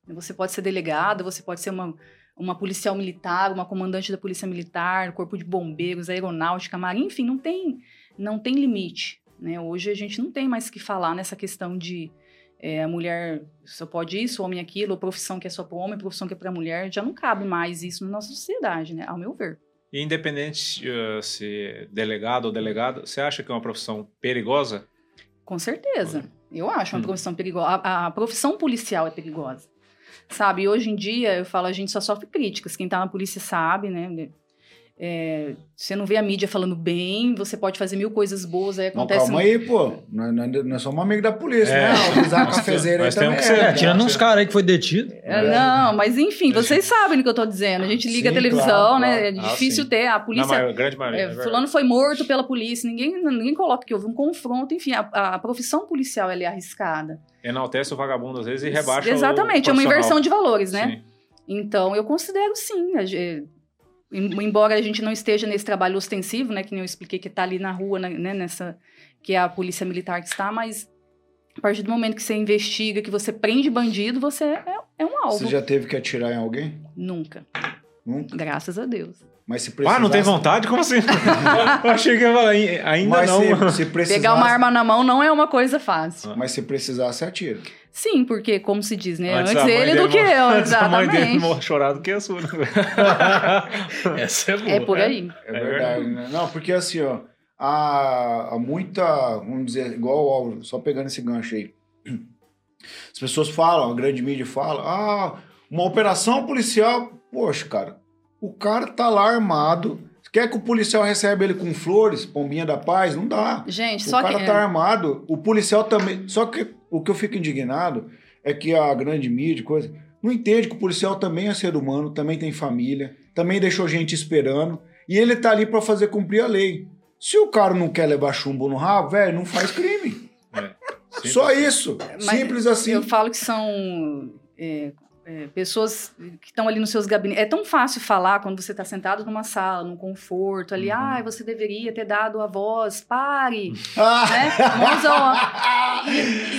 Você pode ser delegada, você pode ser uma, uma policial militar, uma comandante da polícia militar, corpo de bombeiros, aeronáutica, marinha, enfim, não tem, não tem limite. Né? Hoje a gente não tem mais que falar nessa questão de é, a mulher só pode isso, o homem aquilo, profissão que é só para o homem, profissão que é para a mulher. Já não cabe mais isso na nossa sociedade, né? Ao meu ver. E independente uh, se delegado ou delegada, você acha que é uma profissão perigosa? Com certeza. Eu acho uma Hum. profissão perigosa. A, a profissão policial é perigosa. Sabe, hoje em dia, eu falo, a gente só sofre críticas. Quem tá na polícia sabe, né? É, você não vê a mídia falando bem, você pode fazer mil coisas boas, aí Não, acontece. calma aí, pô. Nós, nós, nós somos amigos da polícia, É. né? Utilizar a Nós cafezeira aí temos- nós temos também. que ser, é, É, tirando uns caras aí que foi detido. É, não, mas enfim, vocês sabem do que eu tô dizendo. A gente liga Sim, a televisão, claro, né? claro. É Ah, difícil sim. ter. A polícia. maior, grande maioria. É, é fulano foi morto pela polícia, ninguém, ninguém coloca que houve um confronto, enfim, a, a profissão policial ela é arriscada. Enaltece o vagabundo às vezes e rebaixa Exatamente, o é uma inversão de valores, né? Sim. Então, eu considero sim. Embora a gente não esteja nesse trabalho ostensivo, né? Que nem eu expliquei que está ali na rua, né, né, nessa. Que é a polícia militar que está, mas a partir do momento que você investiga, que você prende bandido, você é, é um alvo. Você já teve que atirar em alguém? Nunca. Nunca? Graças a Deus. Mas se precisar. Ah, não tem vontade? Como assim? eu achei que ia falar, "Ai- ainda Mas não. se, se precisar. Pegar uma arma na mão não é uma coisa fácil. Mas se precisar, você atira. Sim, porque, como se diz, né? Antes, a mãe ele dele do que mor- eu, Antes a mãe dele exatamente. morrer chorado que a sua. né? Essa é boa. É por aí. É, É verdade, né? Não, porque assim, ó, há, há muita, vamos dizer, igual ó, só pegando esse gancho aí. As pessoas falam, a grande mídia fala, ah, uma operação policial, poxa, cara, o cara tá lá armado. Quer que o policial receba ele com flores, pombinha da paz? Não dá. Gente, O só cara que. tá armado, o policial também. Só que o que eu fico indignado é que a grande mídia, coisa, não entende que o policial também é ser humano, também tem família, também deixou gente esperando, e ele tá ali pra fazer cumprir a lei. Se o cara não quer levar chumbo no rabo, velho, não faz crime. Simples. Só isso. Mas Simples assim. Eu falo que são é, é, pessoas que estão ali nos seus gabinetes. É tão fácil falar quando você está sentado numa sala, num conforto, ali, Uhum. ah, você deveria ter dado a voz, pare, né? Mãos ao-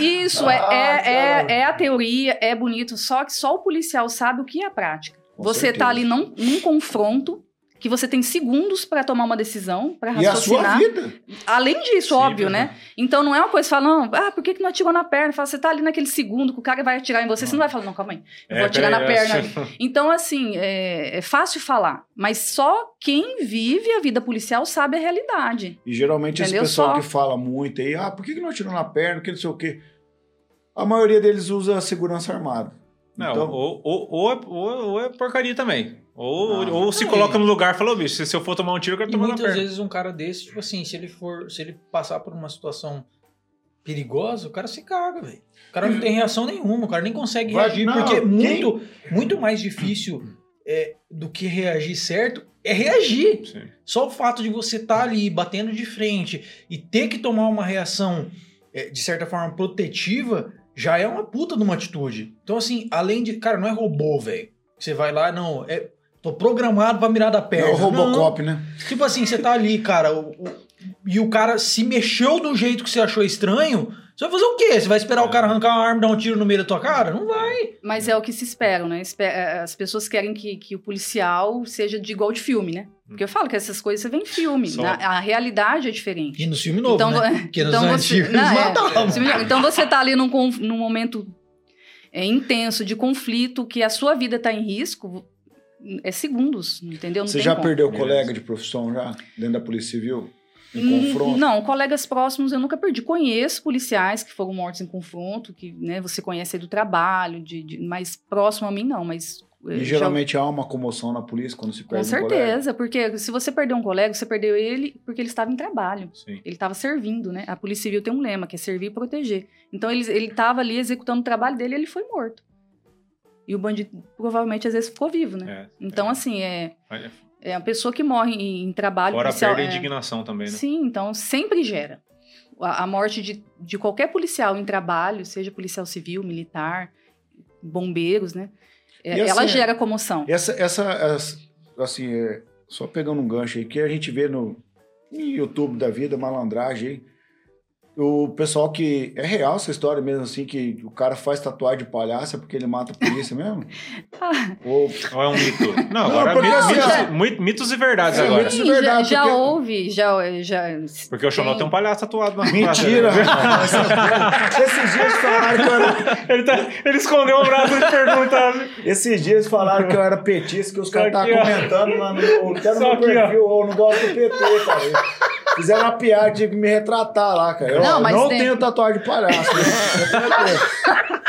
E Isso é, Ah, é, é, é a teoria, é bonito, só que só o policial sabe o que é a prática. Com você está ali num, num confronto que você tem segundos para tomar uma decisão, para E a sua raciocinar. vida. Além disso, Sim, óbvio, né? Então não é uma coisa falando, ah, por que, que não atirou na perna? Fala, você tá ali naquele segundo que o cara vai atirar em você, você não vai falar, não, calma aí, eu É, vou atirar na perna. Então, assim, é, é fácil falar, mas só quem vive a vida policial sabe a realidade. E geralmente esse Entendeu? pessoal Só. que fala muito aí, ah, por que, que não atirou na perna, que não sei o quê. A maioria deles usa segurança armada. Não, Então- ou, ou, ou, é, ou, é- porcaria também. Ou, Ah. ou se coloca no lugar e fala, "Ô, bicho, se, eu for tomar um tiro, eu quero E tomar na muitas perna. vezes um cara desse, tipo assim, se ele for, se ele passar por uma situação perigosa, o cara se caga, velho. O cara não tem reação nenhuma, o cara nem consegue Vai- reagir, não, porque é muito, muito mais difícil é, do que reagir certo é reagir. Sim. Só o fato de você estar ali batendo de frente e ter que tomar uma reação, é, de certa forma, protetiva, já é uma puta de uma atitude. Então, assim, além de. Cara, não é robô, velho. Você vai lá, não. É, tô programado pra mirar da É perna. o Robocop, né? Tipo assim, você tá ali, cara, o- o- e o cara se mexeu do jeito que você achou estranho. Você vai fazer o quê? Você vai esperar o cara arrancar uma arma e dar um tiro no meio da tua cara? Não vai. Mas é o que se espera, né? Eh, As pessoas querem que, que o policial seja de igual de filme, né? Porque eu falo que essas coisas você vê em filme. Só- Na- a realidade é diferente. E no filme novo, Então, né? vo- Porque nos então você- antigos não, eles é. matavam. Então você tá ali num, num momento é, intenso de conflito, que a sua vida tá em risco, é segundos, entendeu? Não Você tem já como. perdeu Beleza. colega de profissão já? Dentro da Polícia Civil? Em Hum, confronto? Não, colegas próximos eu nunca perdi. Conheço policiais que foram mortos em confronto, que né, você conhece aí do trabalho, de, de- mas próximo a mim não, mas... eh, E já- geralmente há uma comoção na polícia quando se Com perde um colega. certeza, porque se você perdeu um colega, você perdeu ele porque ele estava em trabalho. Sim. Ele estava servindo, né? A Polícia Civil tem um lema, que é servir e proteger. Então ele ele estava ali executando o trabalho dele e ele foi morto. E o bandido provavelmente às vezes ficou vivo, né? É, Então, é. assim, é, é uma pessoa que morre em, em trabalho Fora a policial. perda e é- indignação também, né? Sim, então sempre gera. A, a morte de, de qualquer policial em trabalho, seja policial civil, militar, bombeiros, né? É, E assim, ela gera comoção. Essa, essa, essa- assim, é, só pegando um gancho aí, que a gente vê no, YouTube da vida, malandragem o pessoal que. É real essa história mesmo, assim, que o cara faz tatuagem de palhaça porque ele mata a polícia mesmo? Ou. Ou é um mito? Não, Não, agora mitos, assim, mitos, já- muito- mitos e verdades É, agora. mitos- sim, verdade, já, já porque- houve, já, já Porque o Xonó tem um palhaço tatuado na Mentira! Esses dias falaram que eu era. ele, tá, ele escondeu o braço de perguntar. Esses dias falaram que eu era petista, que os caras estavam comentando lá no meu, até no meu perfil, ou não gosto do PT, cara. Fizeram uma piada, tive que me retratar lá, cara. Eu Não, não, mas não tem- tenho tatuagem de palhaço. né?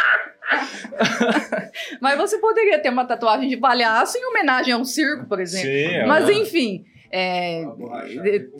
Mas você poderia ter uma tatuagem de palhaço em homenagem a um circo, por exemplo. Sim, é. Mas enfim, é,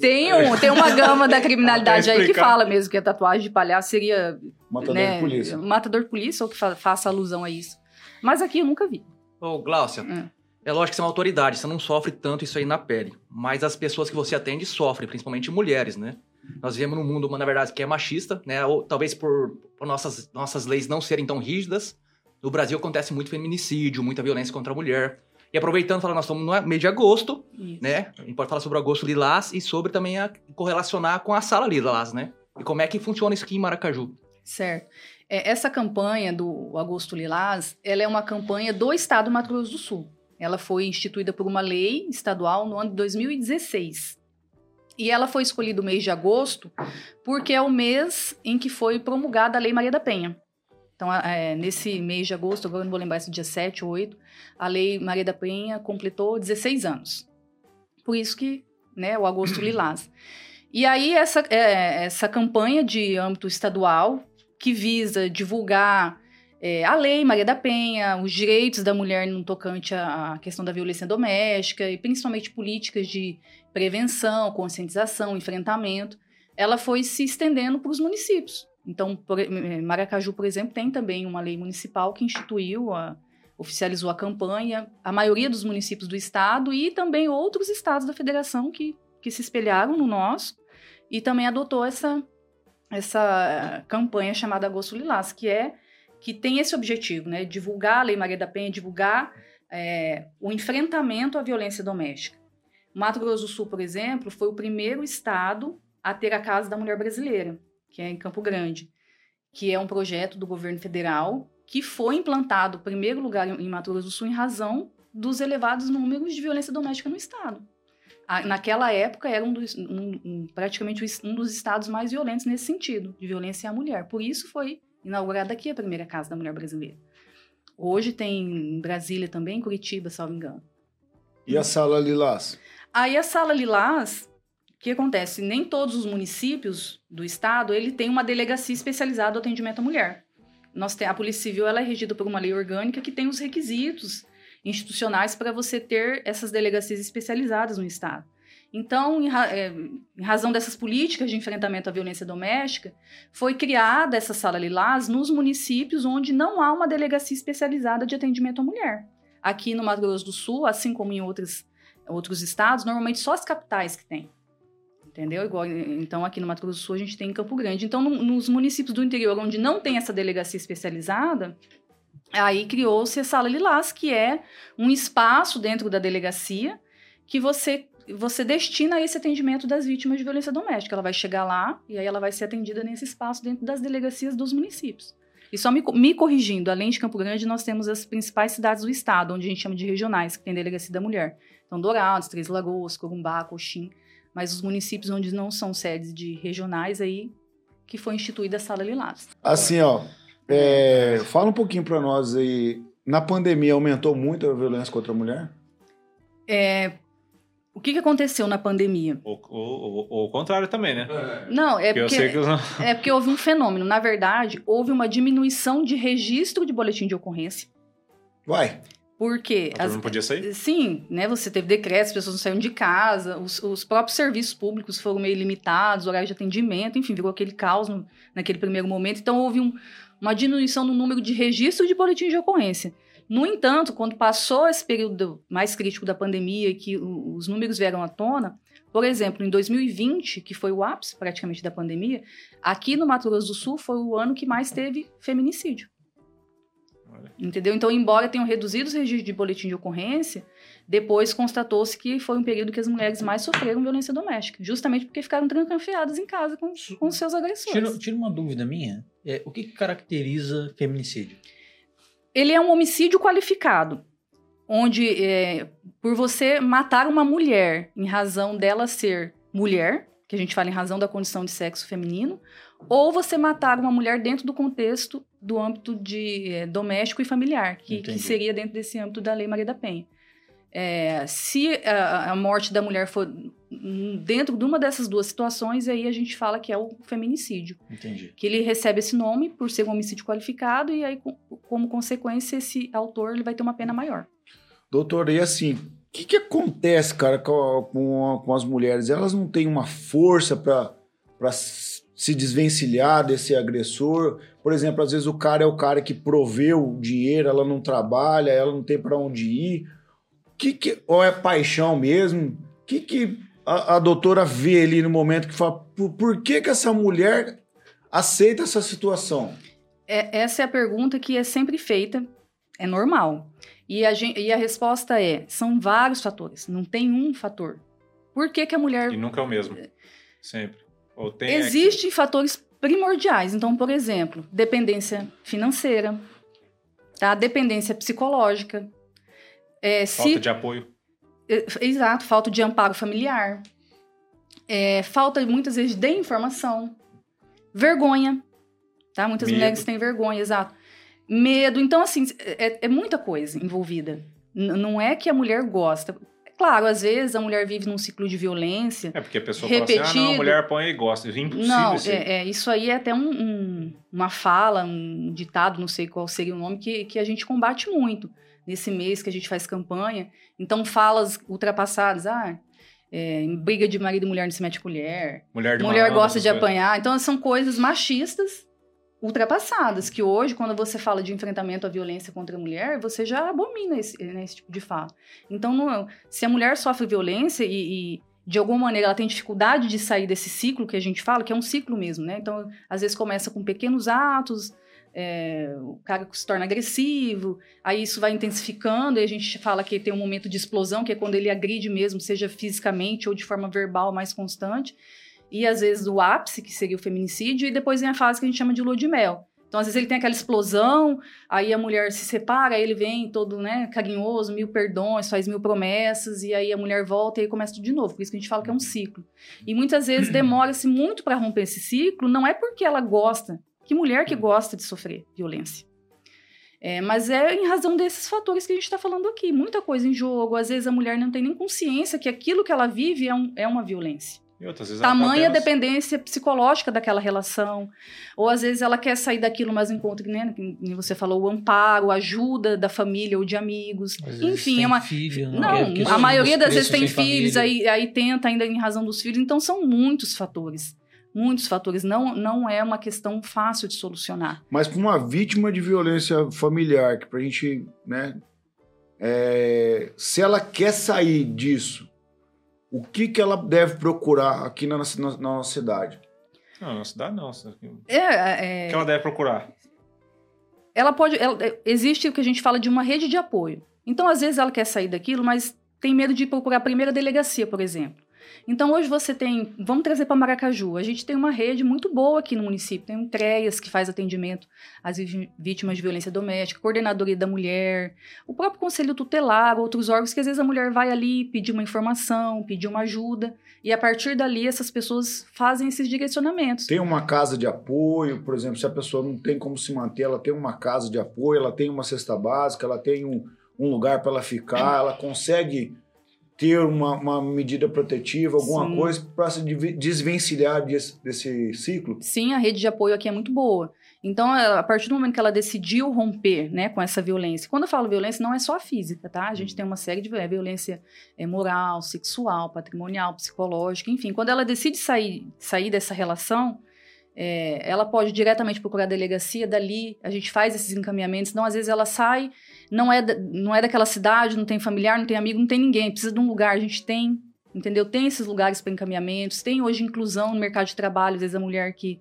tem, um, tem uma gama da criminalidade aí que fala mesmo que a tatuagem de palhaço seria Matador né, de polícia. matador de polícia ou que fa- faça alusão a isso. Mas aqui eu nunca vi. Ô, Gláucia, Hum. É lógico que você é uma autoridade, você não sofre tanto isso aí na pele. Mas as pessoas que você atende sofrem, principalmente mulheres, né? Nós vivemos num mundo, na verdade, que é machista, né? Ou talvez por, por nossas, nossas leis não serem tão rígidas. No Brasil acontece muito feminicídio, muita violência contra a mulher. E aproveitando, falando, nós estamos no mês de agosto, Isso. né? A gente pode falar sobre o agosto lilás e sobre também a correlacionar com a sala lilás, né? E como é que funciona isso aqui em Maracaju. Certo. É, essa campanha do Agosto Lilás, ela é uma campanha do estado do Mato Grosso do Sul. Ela foi instituída por uma lei estadual no ano de 2016. E ela foi escolhida o mês de agosto porque é o mês em que foi promulgada a Lei Maria da Penha. Então, é, nesse mês de agosto, agora não vou lembrar se é dia 7 ou 8, a Lei Maria da Penha completou 16 anos. Por isso que, né, o agosto lilás. E aí, essa, é, essa campanha de âmbito estadual, que visa divulgar é, a lei Maria da Penha, os direitos da mulher no tocante à questão da violência doméstica e principalmente políticas de prevenção, conscientização, enfrentamento, ela foi se estendendo para os municípios. Então, por, eh, Maracaju, por exemplo, tem também uma lei municipal que instituiu, a, oficializou a campanha, a maioria dos municípios do estado e também outros estados da federação que, que se espelharam no nosso e também adotou essa, essa campanha chamada Agosto Lilás, que é que tem esse objetivo, né? Divulgar a Lei Maria da Penha, divulgar é, o enfrentamento à violência doméstica. Mato Grosso do Sul, por exemplo, foi o primeiro estado a ter a Casa da Mulher Brasileira que é em Campo Grande, que é um projeto do governo federal que foi implantado, em primeiro lugar, em Mato Grosso do Sul, em razão dos elevados números de violência doméstica no estado. Naquela época, era um dos, um, um, praticamente um dos estados mais violentos nesse sentido, de violência à mulher. Por isso foi inaugurada aqui a primeira Casa da Mulher Brasileira. Hoje tem em Brasília também, em Curitiba, salvo engano. E a Sala Lilás? Aí a Sala Lilás o que acontece? Nem todos os municípios do estado ele tem uma delegacia especializada no atendimento à mulher. Nós tem, a Polícia Civil ela é regida por uma lei orgânica que tem os requisitos institucionais para você ter essas delegacias especializadas no estado. Então, em, é, em, razão dessas políticas de enfrentamento à violência doméstica, foi criada essa sala Lilás nos municípios onde não há uma delegacia especializada de atendimento à mulher. Aqui no Mato Grosso do Sul, assim como em outros, outros estados, normalmente só as capitais que têm entendeu? Igual, então, aqui no Mato Grosso do Sul, a gente tem em Campo Grande. Então, no, nos municípios do interior, onde não tem essa delegacia especializada, aí criou-se a Sala Lilás, que é um espaço dentro da delegacia que você você destina esse atendimento das vítimas de violência doméstica. Ela vai chegar lá e aí ela vai ser atendida nesse espaço dentro das delegacias dos municípios. E só me, me, corrigindo, além de Campo Grande, nós temos as principais cidades do estado, onde a gente chama de regionais, que tem delegacia da mulher. Então, Dourados, Três Lagoas, Corumbá, Coxim mas os municípios onde não são sedes de regionais aí que foi instituída a Sala Lilás. Assim, ó, é, fala um pouquinho para nós aí, na pandemia aumentou muito a violência contra a mulher? É, o que, que aconteceu na pandemia? O, o, o, o contrário também, né? Não, é porque, não... é porque houve um fenômeno. Na verdade, houve uma diminuição de registro de boletim de ocorrência. Vai. Porque. As, não podia sair? Sim, né? Você teve decretos, as pessoas não saíram de casa, os, os próprios serviços públicos foram meio limitados, horário de atendimento, enfim, virou aquele caos no, naquele primeiro momento. Então, houve um, uma diminuição no número de registros de boletim de ocorrência. No entanto, quando passou esse período mais crítico da pandemia, que os números vieram à tona, por exemplo, em 2020, que foi o ápice praticamente da pandemia, aqui no Mato Grosso do Sul foi o ano que mais teve feminicídio. Entendeu? Então, embora tenham reduzido os registros de boletim de ocorrência, depois constatou-se que foi um período que as mulheres mais sofreram violência doméstica, justamente porque ficaram trancanfiadas em casa com, com seus agressores. Tira, tira uma dúvida minha. É, o que, que caracteriza feminicídio? Ele é um homicídio qualificado, onde é, por você matar uma mulher em razão dela ser mulher, que a gente fala em razão da condição de sexo feminino, ou você matar uma mulher dentro do contexto do âmbito de é, doméstico e familiar, que, que, seria dentro desse âmbito da Lei Maria da Penha. É, se a, a, morte da mulher for dentro de uma dessas duas situações, aí a gente fala que é o feminicídio. Entendi. Que ele recebe esse nome por ser um homicídio qualificado e aí, como consequência, esse autor ele vai ter uma pena maior. Doutor, e assim, o que, que acontece, cara, com, com, com as mulheres? Elas não têm uma força para se desvencilhar desse agressor. Por exemplo, às vezes o cara é o cara que proveu o dinheiro, ela não trabalha, ela não tem para onde ir. Que que, ou é paixão mesmo? O que, que a, a, doutora vê ali no momento que fala, por, por que, que essa mulher aceita essa situação? É, essa é a pergunta que é sempre feita, é normal. E a, gente, e a resposta é: são vários fatores, não tem um fator. Por que, que a mulher. E nunca é o mesmo. Sempre. Existem fatores primordiais. Então, por exemplo, dependência financeira, tá? dependência psicológica, É, Falta se de apoio. É, Exato, falta de amparo familiar. É, falta muitas vezes de informação. Vergonha. Tá? Muitas Medo. mulheres têm vergonha, exato. Medo. Então, assim, é, é muita coisa envolvida. N- não é que a mulher gosta. É claro, às vezes a mulher vive num ciclo de violência. É porque a pessoa fala assim, ah, não, a Repetido. mulher põe e gosta. É impossível Não, isso aí. é, é, isso aí é até um- um- uma fala, um ditado, não sei qual seria o nome, que, que a gente combate muito nesse mês que a gente faz campanha. Então, falas ultrapassadas, ah, é, em briga de marido e mulher não se mete colher, Mulher mulher malandro, gosta de apanhar. Então, são coisas machistas ultrapassadas, que hoje, quando você fala de enfrentamento à violência contra a mulher, você já abomina esse, né, esse tipo de fala. Então, não- se a mulher sofre violência e, e, de alguma maneira ela tem dificuldade de sair desse ciclo que a gente fala, que é um ciclo mesmo, né? Então, às vezes começa com pequenos atos, é, o cara se torna agressivo, aí isso vai intensificando, e a gente fala que tem um momento de explosão, que é quando ele agride mesmo, seja fisicamente ou de forma verbal mais constante, e às vezes o ápice, que seria o feminicídio, e depois vem a fase que a gente chama de lua de mel. Então, às vezes ele tem aquela explosão, aí a mulher se separa, aí ele vem todo, né, carinhoso, mil perdões, faz mil promessas, e aí a mulher volta e aí começa tudo de novo. Por isso que a gente fala que é um ciclo. E muitas vezes demora-se muito para romper esse ciclo, não é porque ela gosta. Que mulher que gosta de sofrer violência? É, mas é em razão desses fatores que a gente está falando aqui. Muita coisa em jogo. Às vezes a mulher não tem nem consciência que aquilo que ela vive é, um- é uma violência. E outras vezes tá Tamanha tendo- dependência psicológica daquela relação. Ou às vezes ela quer sair daquilo, mas encontra, né, que você falou, o amparo, a ajuda da família ou de amigos. Às Enfim, é uma. filho, não, Não, os a maioria das vezes tem filhos, família. aí, aí tenta ainda em razão dos filhos. Então são muitos fatores. Muitos fatores. Não, não é uma questão fácil de solucionar. Mas para uma vítima de violência familiar, que pra gente, né? é, se ela quer sair disso, o que, que ela deve procurar aqui na, nossa- na- na nossa cidade? Não, na cidade não. O É, é, que ela deve procurar? ela pode. ela- existe o que a gente fala de uma rede de apoio. Então, às vezes, ela quer sair daquilo, mas tem medo de procurar a primeira delegacia, por exemplo. Então, hoje você tem. Vamos trazer para Maracaju. A gente tem uma rede muito boa aqui no município. Tem um CREAS que faz atendimento às vítimas de violência doméstica, Coordenadoria da Mulher, o próprio Conselho Tutelar, outros órgãos que às vezes a mulher vai ali pedir uma informação, pedir uma ajuda. E a partir dali, essas pessoas fazem esses direcionamentos. Tem uma casa de apoio, por exemplo, se a pessoa não tem como se manter, ela tem uma casa de apoio, ela tem uma cesta básica, ela tem um, um lugar para ela ficar, ela consegue ter uma, uma medida protetiva, alguma Sim. coisa para se desvencilhar desse, desse ciclo. Sim, a rede de apoio aqui é muito boa. Então, a partir do momento que ela decidiu romper né, com essa violência, quando eu falo violência, não é só a física, tá? A gente tem uma série de vi- violência é, moral, sexual, patrimonial, psicológica, enfim. Quando ela decide sair, sair dessa relação, é, ela pode diretamente procurar a delegacia, dali a gente faz esses encaminhamentos. Então, às vezes, ela sai, não é, não é daquela cidade, não tem familiar, não tem amigo, não tem ninguém, precisa de um lugar, a gente tem. Entendeu? Tem esses lugares para encaminhamentos, tem hoje inclusão no mercado de trabalho, às vezes a mulher que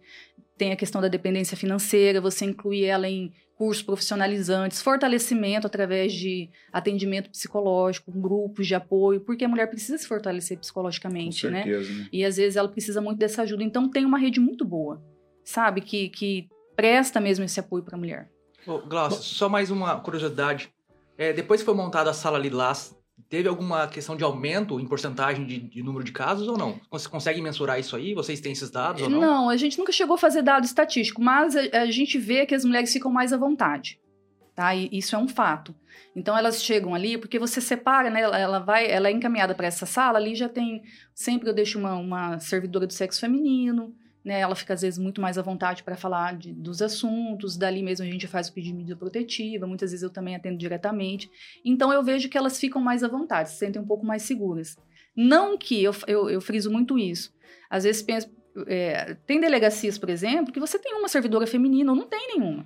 tem a questão da dependência financeira, você inclui ela em cursos profissionalizantes, fortalecimento através de atendimento psicológico, grupos de apoio, porque a mulher precisa se fortalecer Com psicologicamente, né? certeza, né? E às vezes ela precisa muito dessa ajuda. Então tem uma rede muito boa, sabe? Que, que presta mesmo esse apoio para a mulher. Ô, Glaucio, só mais uma curiosidade. É, depois que foi montada a sala Lilás, teve alguma questão de aumento em porcentagem de, de número de casos ou não? Você consegue mensurar isso aí? Vocês têm esses dados ou não? Não, a gente nunca chegou a fazer dado estatístico, mas a, a gente vê que as mulheres ficam mais à vontade, tá? E isso é um fato. Então elas chegam ali, porque você separa, né? Ela, ela vai, ela é encaminhada para essa sala, ali já tem. Sempre eu deixo uma, uma servidora do sexo feminino, né? Ela fica às vezes muito mais à vontade para falar de- dos assuntos. Dali mesmo a gente faz o pedido de medida protetiva. Muitas vezes eu também atendo diretamente. Então eu vejo que elas ficam mais à vontade, se sentem um pouco mais seguras. Não que eu, eu, eu friso muito isso. Às vezes penso, é, tem delegacias, por exemplo, que você tem uma servidora feminina ou não tem nenhuma.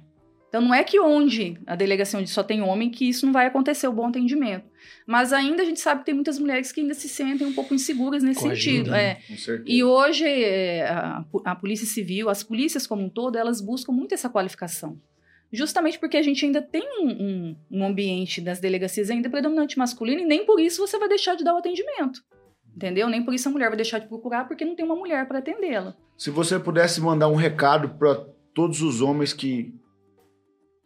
Então não é que onde a delegacia onde só tem homem que isso não vai acontecer o bom atendimento. Mas ainda a gente sabe que tem muitas mulheres que ainda se sentem um pouco inseguras nesse Coagidas, sentido. né? É. Com certeza. E hoje é, a, a Polícia Civil, as polícias como um todo, elas buscam muito essa qualificação. Justamente porque a gente ainda tem um, um- um ambiente das delegacias ainda predominante masculino e nem por isso você vai deixar de dar o atendimento. Entendeu? Nem por isso a mulher vai deixar de procurar porque não tem uma mulher para atendê-la. Se você pudesse mandar um recado para todos os homens que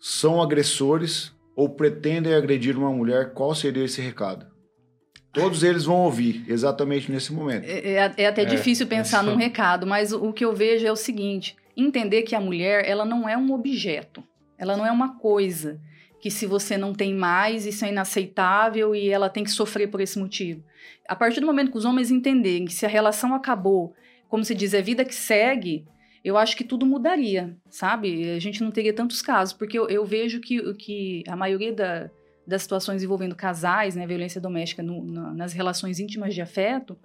são agressores ou pretendem agredir uma mulher, qual seria esse recado? Todos eles vão ouvir exatamente nesse momento. É, é- é até É, difícil pensar num recado, mas o, o que eu vejo é o seguinte: entender que a mulher ela não é um objeto, ela não é uma coisa que se você não tem mais isso é inaceitável e ela tem que sofrer por esse motivo. A partir do momento que os homens entenderem que se a relação acabou, como se diz, é vida que segue, eu acho que tudo mudaria, sabe? A gente não teria tantos casos, porque eu, eu vejo que, que a maioria da- das situações envolvendo casais, né, violência doméstica no- na- nas relações íntimas de afeto,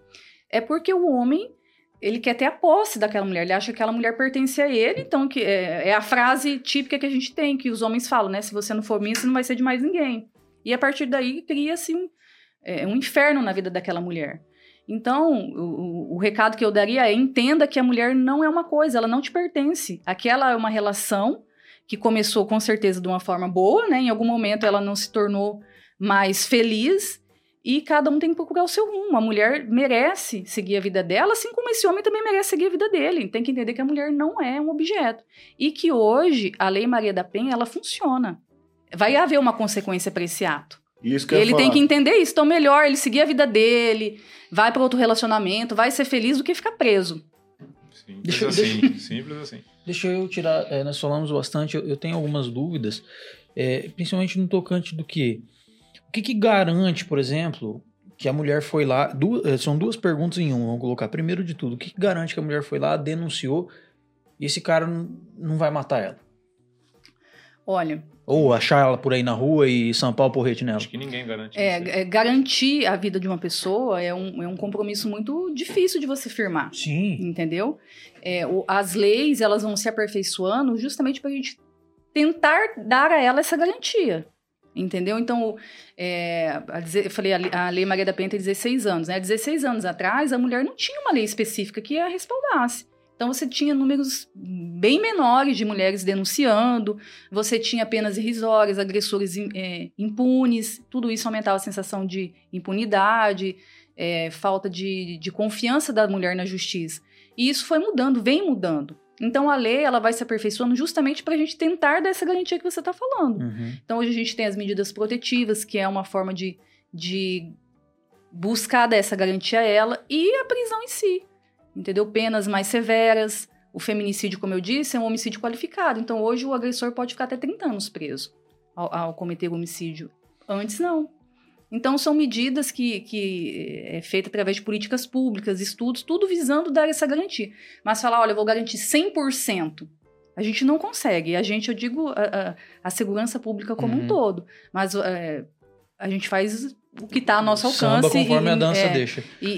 é porque o homem ele quer ter a posse daquela mulher, ele acha que aquela mulher pertence a ele, então que é, é a frase típica que a gente tem, que os homens falam, né? Se você não for minha, você não vai ser de mais ninguém. E a partir daí cria-se um, é, um inferno na vida daquela mulher. Então, o, o- recado que eu daria é entenda que a mulher não é uma coisa, ela não te pertence. Aquela é uma relação que começou com certeza de uma forma boa, né? Em algum momento ela não se tornou mais feliz e cada um tem que procurar o seu rumo. A mulher merece seguir a vida dela, assim como esse homem também merece seguir a vida dele. Tem que entender que a mulher não é um objeto e que hoje a Lei Maria da Penha ela funciona. Vai haver uma consequência para esse ato. Isso que ele tem que entender isso. Então, melhor ele seguir a vida dele, vai para outro relacionamento, vai ser feliz do que ficar preso. Simples Deixa eu- assim. Simples assim. Deixa eu tirar, é, nós falamos bastante, eu, eu tenho algumas dúvidas, é, principalmente no tocante do que? O que, que garante, por exemplo, que a mulher foi lá, du- é, são duas perguntas em uma, vamos colocar. Primeiro de tudo, o que, que garante que a mulher foi lá, denunciou, e esse cara não vai matar ela? Olha, Ou achar ela por aí na rua e sampar o porrete nela? Acho que ninguém garante isso. é, é, garantir a vida de uma pessoa é um, é um compromisso muito difícil de você firmar. Sim. entendeu? É, o- as leis elas vão se aperfeiçoando justamente para a gente tentar dar a ela essa garantia, entendeu? Então, é, eu falei, a, lei- a Lei Maria da Penha tem 16 anos, né? 16 anos atrás, a mulher não tinha uma lei específica que a respaldasse. Então, você tinha números bem menores de mulheres denunciando, você tinha penas irrisórias, agressores é, impunes, tudo isso aumentava a sensação de impunidade, é, falta de, de confiança da mulher na justiça. E isso foi mudando, vem mudando. Então a lei ela vai se aperfeiçoando justamente para a gente tentar dar essa garantia que você está falando. Uhum. Então hoje a gente tem as medidas protetivas, que é uma forma de, de buscar dar essa garantia a ela, e a prisão em si. Entendeu? Penas mais severas. O feminicídio, como eu disse, é um homicídio qualificado. Então hoje o agressor pode ficar até 30 anos preso ao, ao cometer o homicídio. Antes não. Então, são medidas que, que é feita através de políticas públicas, estudos, tudo visando dar essa garantia. Mas falar, olha, eu vou garantir 100%, a gente não consegue. A gente, eu digo, a, a- a segurança pública como Uhum. um todo. Mas é, a gente faz o que está ao nosso Samba alcance. conforme e, a dança é, deixa. E,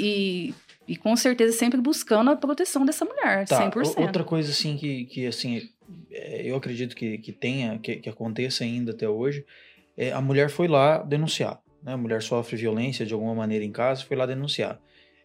e, e com certeza sempre buscando a proteção dessa mulher, Tá, 100%. o- outra coisa assim que, que assim, é, eu acredito que, que tenha, que, que aconteça ainda até hoje, é a mulher foi lá denunciar, né? A mulher sofre violência de alguma maneira em casa, foi lá denunciar.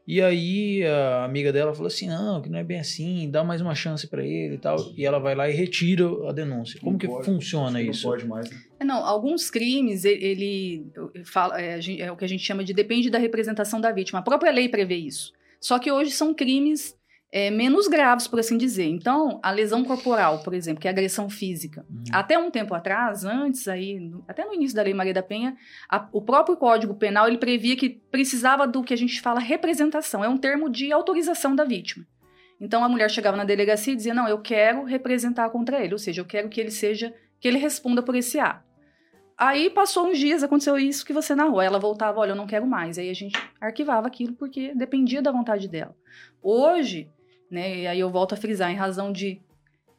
E aí a amiga dela falou assim, não, que não é bem assim, dá mais uma chance pra ele e tal, e ela vai lá e retira a denúncia. Como Não que pode, funciona que isso? Não pode mais. né? É, Não, alguns crimes, ele, eu falo- é, é o que a gente chama de depende da representação da vítima. A própria lei prevê isso. Só que hoje são crimes é, menos graves, por assim dizer. Então, a lesão corporal, por exemplo, que é a agressão física. Uhum. Até um tempo atrás, antes aí, no- até no início da Lei Maria da Penha, a- o próprio Código Penal ele previa que precisava do que a gente fala representação. É um termo de autorização da vítima. Então a mulher chegava na delegacia e dizia: "Não, eu quero representar contra ele, ou seja, eu quero que ele seja que ele responda por esse ato". Aí passou uns dias, aconteceu isso que você narrou. Ela voltava, olha, eu não quero mais. Aí a gente arquivava aquilo porque dependia da vontade dela. Hoje, né, e aí eu volto a frisar, em razão de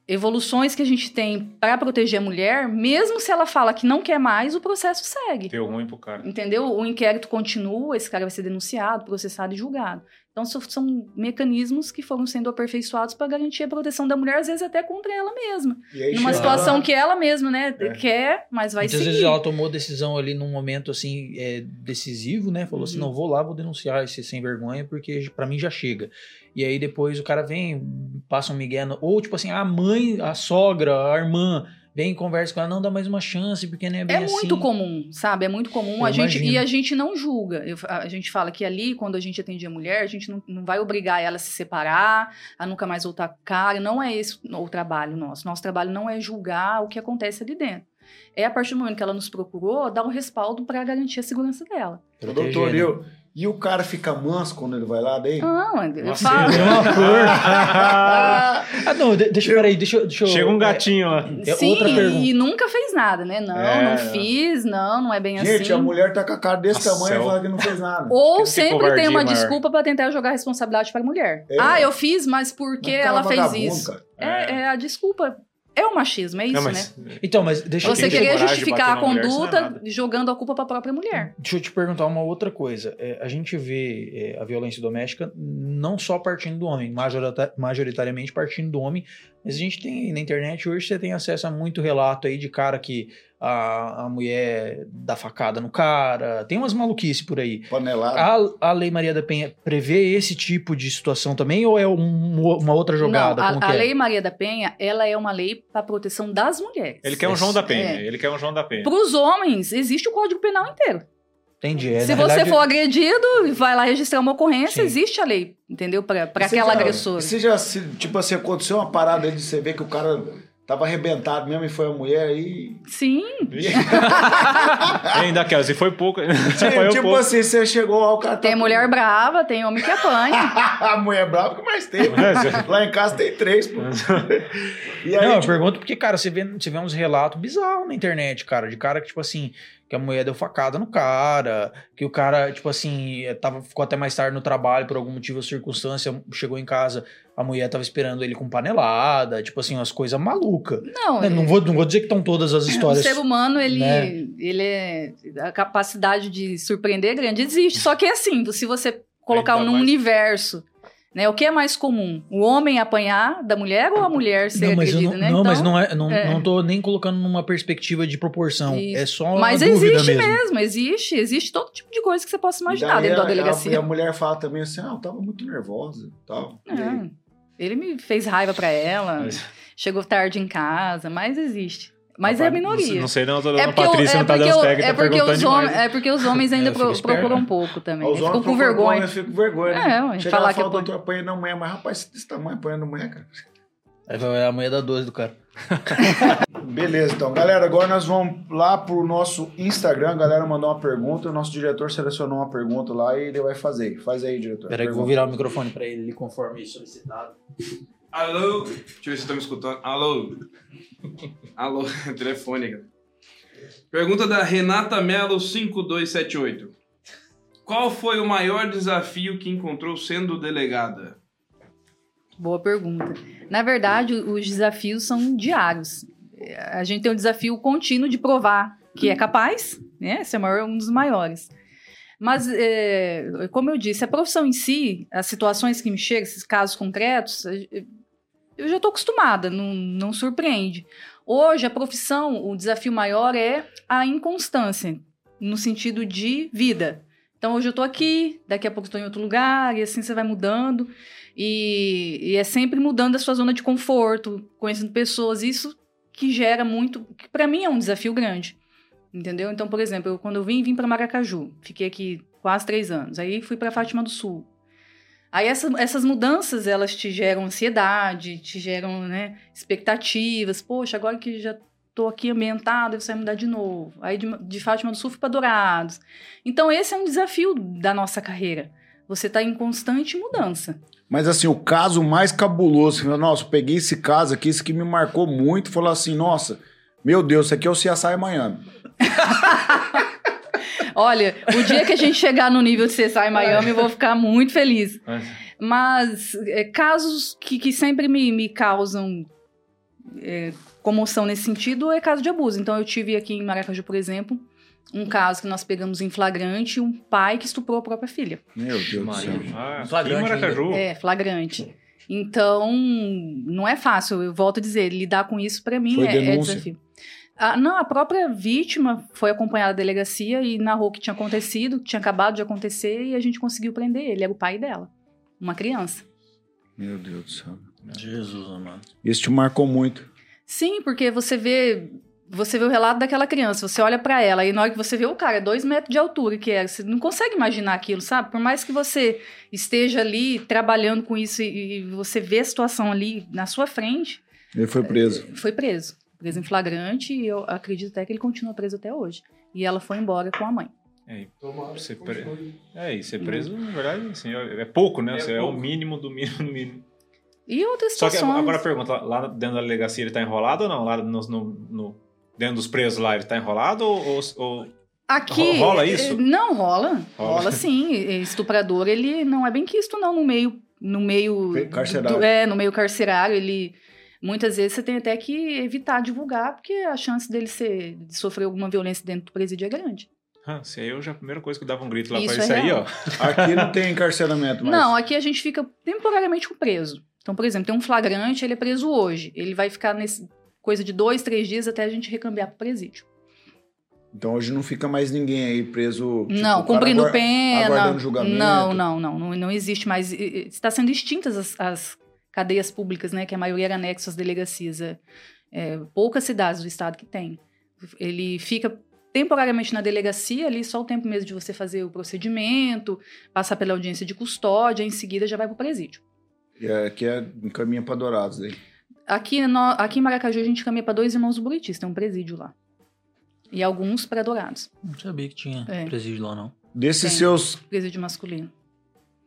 evoluções que a gente tem para proteger a mulher, mesmo se ela fala que não quer mais, o processo segue. Deu ruim pro cara. Entendeu? O inquérito continua, esse cara vai ser denunciado, processado e julgado. Então, são mecanismos que foram sendo aperfeiçoados para garantir a proteção da mulher, às vezes até contra ela mesma. E aí Numa situação que ela mesma, né, É. quer, mas vai Muitas seguir. vezes ela tomou decisão ali num momento assim é, decisivo, né? Falou assim, Uhum. não vou lá, vou denunciar esse sem vergonha porque pra mim já chega. E aí depois o cara vem, passa um migué, no- ou tipo assim, a mãe, a sogra, a irmã vem conversa com ela, não dá mais uma chance porque nem é bem É muito assim. comum, sabe? É muito comum. Eu a gente, imagino. e a gente não julga. Eu- a gente fala que ali, quando a gente atendia a mulher, a gente não, não vai obrigar ela a se separar, a nunca mais voltar cara. Não é esse o trabalho nosso. Nosso trabalho não é julgar o que acontece ali dentro. é a partir do momento que ela nos procurou, dar um respaldo para garantir a segurança dela. Doutor, eu, e o cara fica manso quando ele vai lá daí? Não, eu Nossa, falo. Deu uma cor. ah, não, de- deixa, peraí, deixa, eu- deixa eu... Chega um gatinho lá. É Sim, outra pergunta. e nunca fez nada, né? Não, É, não fiz, não, não é bem Gente, assim. a mulher tá com a cara desse Nossa, tamanho e eu- fala que não fez nada. Ou Que sempre tem uma maior. desculpa pra tentar jogar a responsabilidade para a mulher. É. Ah, eu fiz, mas por que Mas ela fez isso? cara. É, é a desculpa. É o machismo, é isso, Não, né? mas Então, mas deixa, Você querer de justificar a mulher, é conduta nada. jogando a culpa pra própria mulher. deixa eu te perguntar uma outra coisa. É, a gente vê é, a violência doméstica não só partindo do homem, majorita- majoritariamente partindo do homem, mas a gente tem na internet hoje você tem acesso a muito relato aí de cara que a, a mulher dá facada no cara, tem umas maluquices por aí. Panelada. A, a Lei Maria da Penha prevê esse tipo de situação também ou é um- uma outra jogada? Não, Como a, que a é? Lei Maria da Penha, ela é uma lei para proteção das mulheres. Ele quer um João da Penha. É. Ele quer um João da Penha. Para os homens, existe o Código Penal inteiro. Entendi. É, Se você realidade- for agredido e vai lá registrar uma ocorrência, Sim. existe a lei, entendeu? Para aquela já- agressora. Você já, se, tipo assim, aconteceu uma parada aí de você ver que o cara tava arrebentado mesmo e foi a mulher aí. Sim, Ainda aquelas. E foi pouco. Foi tipo pouco. assim, você chegou lá, o cara tem mulher brava, tem homem que apanha. a mulher brava que mais tem. lá em casa tem três, pô. E aí, Não, eu tipo, pergunto porque, cara, você vê, você vê uns relatos bizarros na internet, cara, de cara que, tipo assim, que a mulher deu facada no cara, que o cara, tipo assim, eh, tava, ficou até mais tarde no trabalho por algum motivo ou circunstância, chegou em casa, a mulher tava esperando ele com panelada, tipo assim, umas coisas malucas. Não, Né, Não vou, não vou dizer que estão todas as o histórias. ser humano, ele, né? ele é. A capacidade de surpreender é grande. Existe. Só que é assim, se você colocar num mais- universo. Né, o que é mais comum? O homem apanhar da mulher ou a mulher ser Não, mas, agredida, não, né? não, mas Então, não, é, não, é. não tô nem colocando numa perspectiva de proporção. Isso. É só uma Mas dúvida existe mesmo. mesmo. existe. Existe todo tipo de coisa que você possa imaginar dentro da a- delegacia. E a, mulher fala também assim, ah, eu tava muito nervosa e tal. É. Ele me fez raiva pra ela, Mas- chegou tarde em casa, mas existe. Mas é a minoria. Não, sei não, tô É dando porque, o- Patrícia é, não tá dando o- tag, é, tá perguntando os homens, é porque os homens ainda É, pro- procuram um pouco também. Os Ficam com vergonha. Eu fico com vergonha. É, né? Chega falar lá que fala, eu- doutor, apanhando a mulher, mas rapaz, desse tamanho apanhando a mulher, cara. Aí vai a mulher da 12 do cara. Beleza, então. Galera, agora nós vamos lá pro nosso Instagram. A galera mandou uma pergunta, o nosso diretor selecionou uma pergunta lá e ele vai fazer. Faz aí, diretor. Peraí que eu vou virar o microfone pra ele, conforme solicitado. Alô? Deixa eu ver se estão me escutando. Alô? Alô? Telefone, cara. Pergunta da Renata Melo 5278. Qual foi o maior desafio que encontrou sendo delegada? Boa pergunta. Na verdade, os desafios são diários. A gente tem um desafio contínuo de provar que é capaz, né? Esse é um dos maiores. Mas, é, como eu disse, a profissão em si, as situações que me chegam, esses casos concretos, eu já estou acostumada, não, não surpreende. Hoje, a profissão, o desafio maior é a inconstância, no sentido de vida. Então, hoje eu estou aqui, daqui a pouco estou em outro lugar, e assim você vai mudando. E, e é sempre mudando a sua zona de conforto, conhecendo pessoas, isso que gera muito, que para mim é um desafio grande, entendeu? Então, por exemplo, eu, quando eu vim, vim para Maracaju, fiquei aqui quase três anos, aí fui para Fátima do Sul. Aí essa, essas mudanças, elas te geram ansiedade, te geram né, expectativas, poxa, agora que já tô aqui ambientado, você vai mudar de novo. Aí de, de Fátima do Sul fui para Dourados. Então esse é um desafio da nossa carreira, você tá em constante mudança. Mas assim, o caso mais cabuloso, que, nossa, eu peguei esse caso aqui, esse que me marcou muito, falou assim, nossa, meu Deus, isso aqui é o CSI Miami. Olha, o dia que a gente chegar no nível de CSI Miami, eu vou ficar muito feliz. Mas- é, casos que, que sempre me, me causam é, comoção nesse sentido é caso de abuso. Então, eu tive aqui em Maracaju, por exemplo, um caso que nós pegamos em flagrante, um pai que estuprou a própria filha. Meu Deus do céu. Ah, aqui em Flagrante Maracaju. É, flagrante. Então, não é fácil, eu volto a dizer, lidar com isso para mim Foi é, é desafio. Ah, não, a própria vítima foi acompanhada da delegacia e narrou o que tinha acontecido, que tinha acabado de acontecer, e a gente conseguiu prender ele. Era o pai dela, uma criança. Meu Deus do céu. Jesus, mano. Isso te marcou muito. Sim, porque você vê. Você vê o relato daquela criança, você olha pra ela e na hora que você vê o cara, dois metros de altura que é, você não consegue imaginar aquilo, sabe? Por mais que você esteja ali trabalhando com isso e, e você vê a situação ali na sua frente, Ele foi preso. foi preso. Preso em flagrante e eu acredito até que ele continua preso até hoje. E ela foi embora com a mãe. É, e ser pre... é, e ser preso, na verdade, assim, é é pouco, né? É Assim, É, o mínimo do mínimo do mínimo. E outras Só que situações. agora a pergunta, lá dentro da delegacia ele tá enrolado ou não? Lá no, no- no- dentro dos presos lá ele tá enrolado ou, ou- Aqui. Ro- rola isso? eh, Não, rola. Rola. Rola, sim. Estuprador, ele não é bem quisto, não, no meio. No meio. Carcerário. do- é, no meio carcerário, ele. Muitas vezes você tem até que evitar divulgar, porque a chance dele ser, de sofrer alguma violência dentro do presídio é grande. Ah, se aí eu já a primeira coisa que eu dava um grito lá Isso pra é isso aí, real. ó. Aqui não tem encarceramento mais. Não, aqui a gente fica temporariamente com o preso. Então, por exemplo, tem um flagrante, ele é preso hoje. Ele vai ficar nesse coisa de dois, três dias até a gente recambiar pro presídio. Então hoje não fica mais ninguém aí preso. tipo, não, cumprindo pena. aguardando julgamento. Não, não, não, não. Não existe mais. Está sendo extintas as, as cadeias públicas, né? Que a maioria era anexo às delegacias. É, é, poucas cidades do estado que tem. Ele fica temporariamente na delegacia ali, só o tempo mesmo de você fazer o procedimento, passar pela audiência de custódia, em seguida já vai pro presídio. E é- Aqui é encaminha pra Dourados aí. Aqui, no- aqui em Maracaju a gente caminha para dois irmãos do Buritis, tem um presídio lá. E alguns para Dourados, Não sabia que tinha É. presídio lá, não. Desses Tem. seus presídio masculino.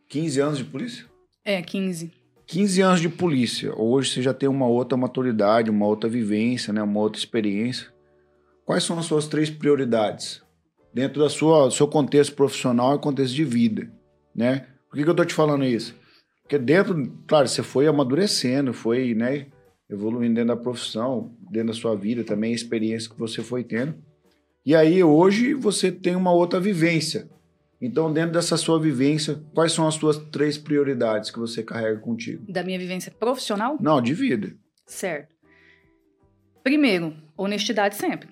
15 anos de polícia? É, 15. 15 anos de polícia. Hoje você já tem uma outra maturidade, uma outra vivência, né? uma outra experiência. Quais são as suas três prioridades? Dentro da sua, do seu contexto profissional e contexto de vida, né? Por que, que eu tô te falando isso? Porque dentro, claro, você foi amadurecendo, foi, né, evoluindo dentro da profissão, dentro da sua vida também, a experiência que você foi tendo. E aí, hoje, você tem uma outra vivência. Então, dentro dessa sua vivência, quais são as suas três prioridades que você carrega contigo? Da minha vivência profissional, Não, de vida. certo. Primeiro, honestidade sempre.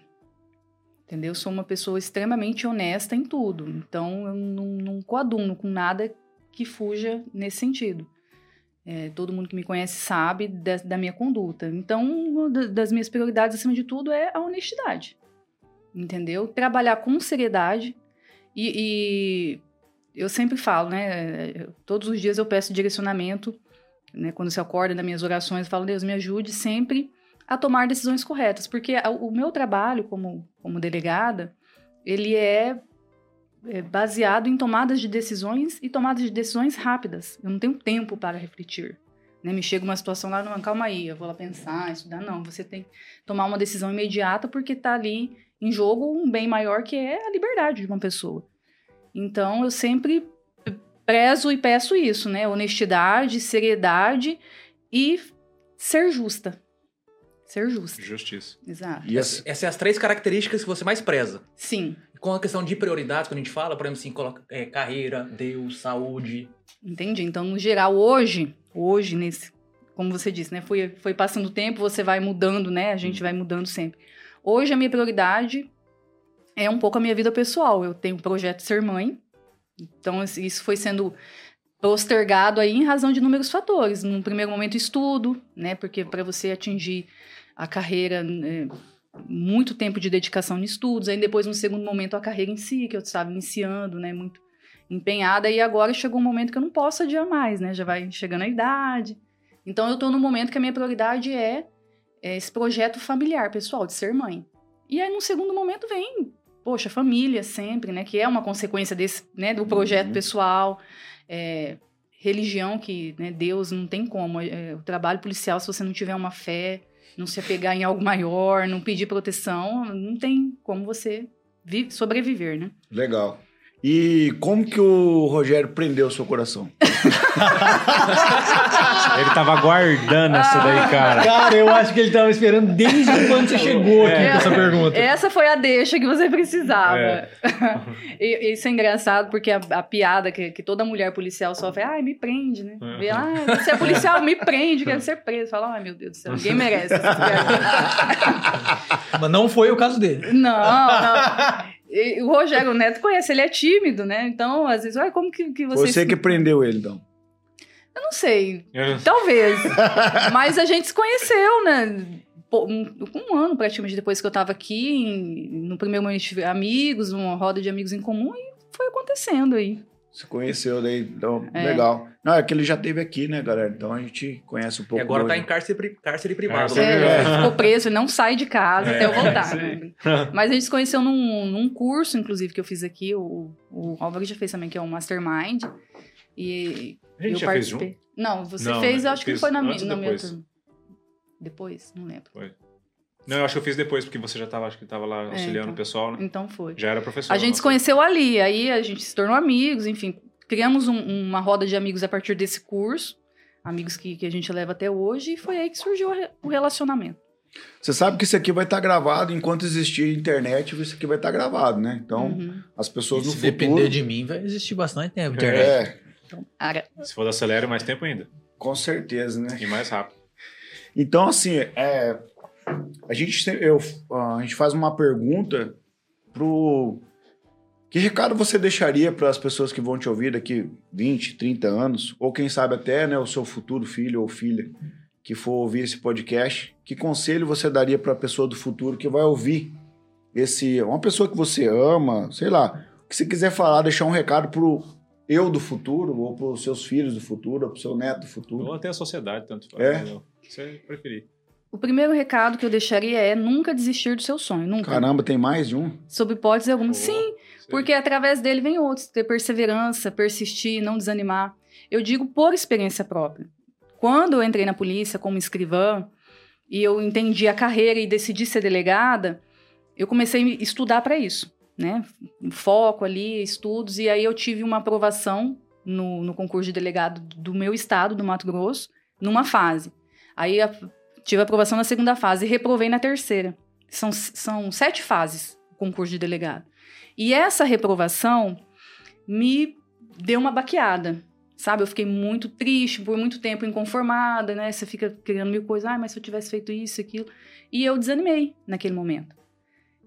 Entendeu? Eu sou uma pessoa extremamente honesta em tudo. Então, eu não, não coaduno com nada que fuja nesse sentido. É, todo mundo que me conhece sabe da, da minha conduta. Então, uma da- das minhas prioridades, acima de tudo, é a honestidade. Entendeu? Trabalhar com seriedade. E, e eu sempre falo, né? Todos os dias eu peço direcionamento. Né, quando você acorda nas minhas orações, eu falo, Deus, me ajude sempre a tomar decisões corretas. Porque o meu trabalho como, como delegada, ele é, é baseado em tomadas de decisões e tomadas de decisões rápidas. Eu não tenho tempo para refletir. Né? Me chega uma situação lá, não, calma aí, eu vou lá pensar, estudar. Não, você tem que tomar uma decisão imediata porque está ali em jogo um bem maior que é a liberdade de uma pessoa. Então, eu sempre prezo e peço isso, né? Honestidade, seriedade e ser justa. Ser justa, Justiça. exato. E as, Essas são as três características que você mais preza. Sim, Com a questão de prioridades, quando a gente fala, por exemplo, assim, coloca, é, carreira, Deus, saúde. entendi. Então, no geral, hoje, hoje, nesse, como você disse, né? Foi, foi passando o tempo, você vai mudando, né? A gente vai mudando sempre. Hoje, a minha prioridade é um pouco a minha vida pessoal. Eu tenho o projeto de ser mãe. Então, isso foi sendo postergado aí em razão de inúmeros fatores. Num primeiro momento, estudo, né? Porque para você atingir a carreira, né, muito tempo de dedicação em estudos. Aí depois, no segundo momento, a carreira em si, que eu estava iniciando, né? Muito empenhada. E agora chegou um momento que eu não posso adiar mais, né? Já vai chegando a idade. Então, eu estou no momento que a minha prioridade é, é esse projeto familiar, pessoal, de ser mãe. E aí, no segundo momento, vem, poxa, família sempre, né? Que é uma consequência desse, né? Do projeto Uhum. pessoal. É, religião, que né, Deus não tem como. É, o trabalho policial, se você não tiver uma fé, não se apegar em algo maior, não pedir proteção, não tem como você vi- sobreviver, né? legal. E como que o Rogério prendeu o seu coração? Ele tava aguardando essa daí, cara. Cara, eu acho que ele tava esperando desde quando você chegou aqui É. com essa pergunta. Essa foi a deixa que você precisava. É. E- Isso é engraçado porque a, a piada que, que toda mulher policial sofre, ai, me prende, né? É. Vê, ah, você é policial, me prende, quero ser preso. Fala, ai, meu Deus do céu, ninguém merece. essa piada. Mas não foi o caso dele. não, não. E o Rogério Neto conhece, ele é tímido, né? Então, às vezes, ai, como que, que você. você que prendeu ele, então. Eu não sei, Eu- Talvez. Mas a gente se conheceu, né? Um, um ano praticamente depois que eu tava aqui. em- no primeiro momento, tive amigos, uma roda de amigos em comum, e foi acontecendo aí. Se conheceu daí, então, É. legal. Não, é que ele já teve aqui, né, galera? Então a gente conhece um E pouco. agora do- tá em cárcere, cárcere privado. Cárcere né? É, É. ficou preso, ele não sai de casa até eu voltar. né? Mas a gente se conheceu num, num curso, inclusive, que eu fiz aqui. O, o Álvaro já fez também, que é um Mastermind. E A gente eu já fez participei. Não, você Não, fez, né? eu acho que foi na, ou na minha depois? turma. Depois? Não lembro. Não, eu acho que eu fiz depois, porque você já tava, acho que tava lá auxiliando então. o pessoal, né? Então foi. Já era professor. A gente se nossa. conheceu ali, aí a gente se tornou amigos, enfim. Criamos um- uma roda de amigos a partir desse curso. Amigos que, que a gente leva até hoje. E foi aí que surgiu o relacionamento. Você sabe que isso aqui vai estar gravado enquanto existir internet, isso aqui vai estar gravado, né? Então, Uhum. as pessoas no Se futuro. depender de mim, vai existir bastante tempo. internet. É, Então, Se for da Acelera, mais tempo ainda. com certeza, né? E mais rápido. Então, assim, é, a, gente, eu, a gente faz uma pergunta pro. Que recado você deixaria para as pessoas que vão te ouvir daqui 20, 30 anos, ou quem sabe até né, o seu futuro filho ou filha que for ouvir esse podcast? Que conselho você daria para a pessoa do futuro que vai ouvir esse. Uma pessoa que você ama, sei lá, o que você quiser falar, deixar um recado pro eu do futuro, ou para os seus filhos do futuro, ou para o seu neto do futuro. Ou até a sociedade, tanto faz. É. você preferir. O primeiro recado que eu deixaria é nunca desistir do seu sonho. Nunca. Caramba, tem mais de um? Sob hipótese alguma. Pô, Sim, sei. porque através dele vem outros. Ter perseverança, persistir, não desanimar. Eu digo por experiência própria. Quando eu entrei na polícia como escrivã e eu entendi a carreira e decidi ser delegada, eu comecei a estudar para isso, né? Foco ali, estudos, e aí eu tive uma aprovação no, no concurso de delegado do meu estado, do Mato Grosso, numa fase. Aí a- tive aprovação na segunda fase e reprovei na terceira. São, são sete fases o concurso de delegado. E essa reprovação me deu uma baqueada, sabe? Eu fiquei muito triste, por muito tempo inconformada, né? Você fica criando mil coisas, ah, mas se eu tivesse feito isso, aquilo. E eu desanimei naquele momento.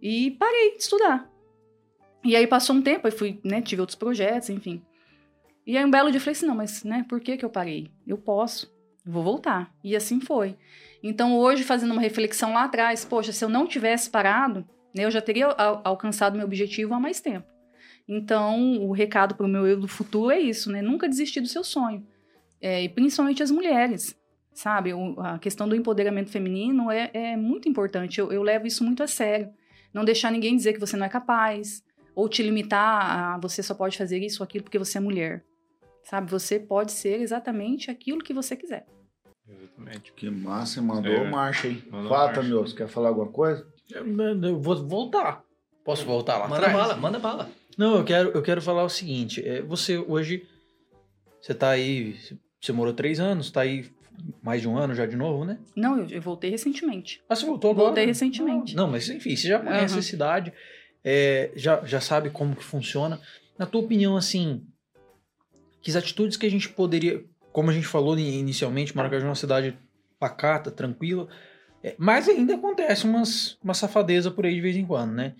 E parei de estudar. E aí passou um tempo, aí fui, né, tive outros projetos, enfim. E aí um belo dia eu falei assim, não, mas, né, por que que eu parei? Eu posso, vou voltar. E assim foi. Então hoje, fazendo uma reflexão lá atrás, poxa, se eu não tivesse parado, né, eu já teria al- alcançado meu objetivo há mais tempo. Então, o recado para o meu eu do futuro é isso, né? Nunca desistir do seu sonho. É, e principalmente as mulheres, sabe? O- a questão do empoderamento feminino é, é muito importante. Eu, eu levo isso muito a sério. Não deixar ninguém dizer que você não é capaz, ou te limitar a você só pode fazer isso ou aquilo porque você é mulher. Sabe? Você pode ser exatamente aquilo que você quiser. Exatamente. Que massa, mandou É. marcha aí. Mandou Fala, marcha. meu, você quer falar alguma coisa? Eu, eu vou voltar. Posso voltar lá Manda atrás? bala, manda bala. Não, eu quero, eu quero falar o seguinte. é, você hoje, você tá aí, você morou três anos, tá aí mais de um ano já de novo, né? Não, eu, eu voltei recentemente. Ah, você voltou agora? Voltei recentemente. Não, mas enfim, você já conhece Aham. a cidade, é, já, já sabe como que funciona. Na tua opinião, assim, que atitudes que a gente poderia, como a gente falou in- inicialmente, Maracaju é uma cidade pacata, tranquila, é, mas ainda acontece umas, uma safadeza por aí de vez em quando, né?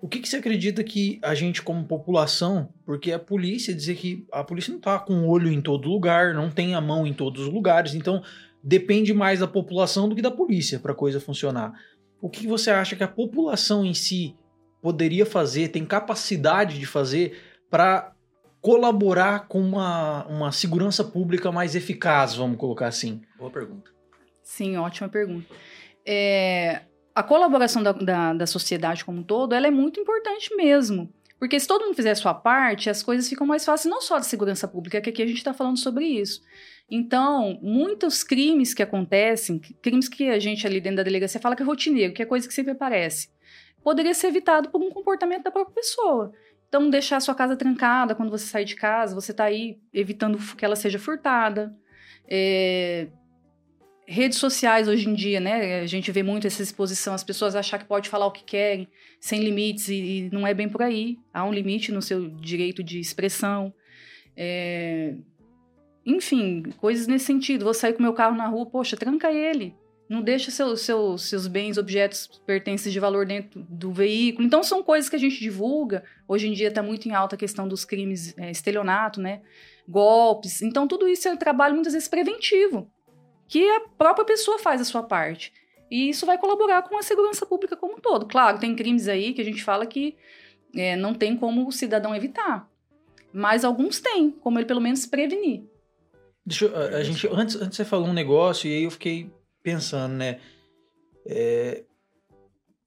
O que, que você acredita que a gente, como população, porque a polícia dizer que a polícia não tá com o olho em todo lugar, não tem a mão em todos os lugares, então depende mais da população do que da polícia para a coisa funcionar. O que você acha que a população em si poderia fazer, tem capacidade de fazer para colaborar com uma, uma segurança pública mais eficaz, vamos colocar assim? Boa pergunta. Sim, ótima pergunta. É, a colaboração da, da, da sociedade como um todo, ela é muito importante mesmo. Porque se todo mundo fizer a sua parte, as coisas ficam mais fáceis, não só da segurança pública, que aqui a gente está falando sobre isso. Então, muitos crimes que acontecem, crimes que a gente ali dentro da delegacia fala que é rotineiro, que é coisa que sempre aparece, poderia ser evitado por um comportamento da própria pessoa. Então, deixar a sua casa trancada quando você sai de casa, você está aí evitando que ela seja furtada. É, redes sociais hoje em dia, né? A gente vê muito essa exposição, as pessoas achar que pode falar o que querem, sem limites, e, e não é bem por aí. Há um limite no seu direito de expressão. É, Enfim, coisas nesse sentido. Vou sair com meu carro na rua, poxa, tranca ele. Não deixa seu, seu, seus bens, objetos, pertences de valor dentro do veículo. Então, são coisas que a gente divulga. Hoje em dia está muito em alta a questão dos crimes, é, estelionato, né? Golpes. Então, tudo isso é um trabalho muitas vezes preventivo que a própria pessoa faz a sua parte. E isso vai colaborar com a segurança pública como um todo. Claro, tem crimes aí que a gente fala que é, não tem como o cidadão evitar. Mas alguns têm, como ele pelo menos prevenir. Deixa eu, a gente, antes, antes você falou um negócio e aí eu fiquei pensando, né? É,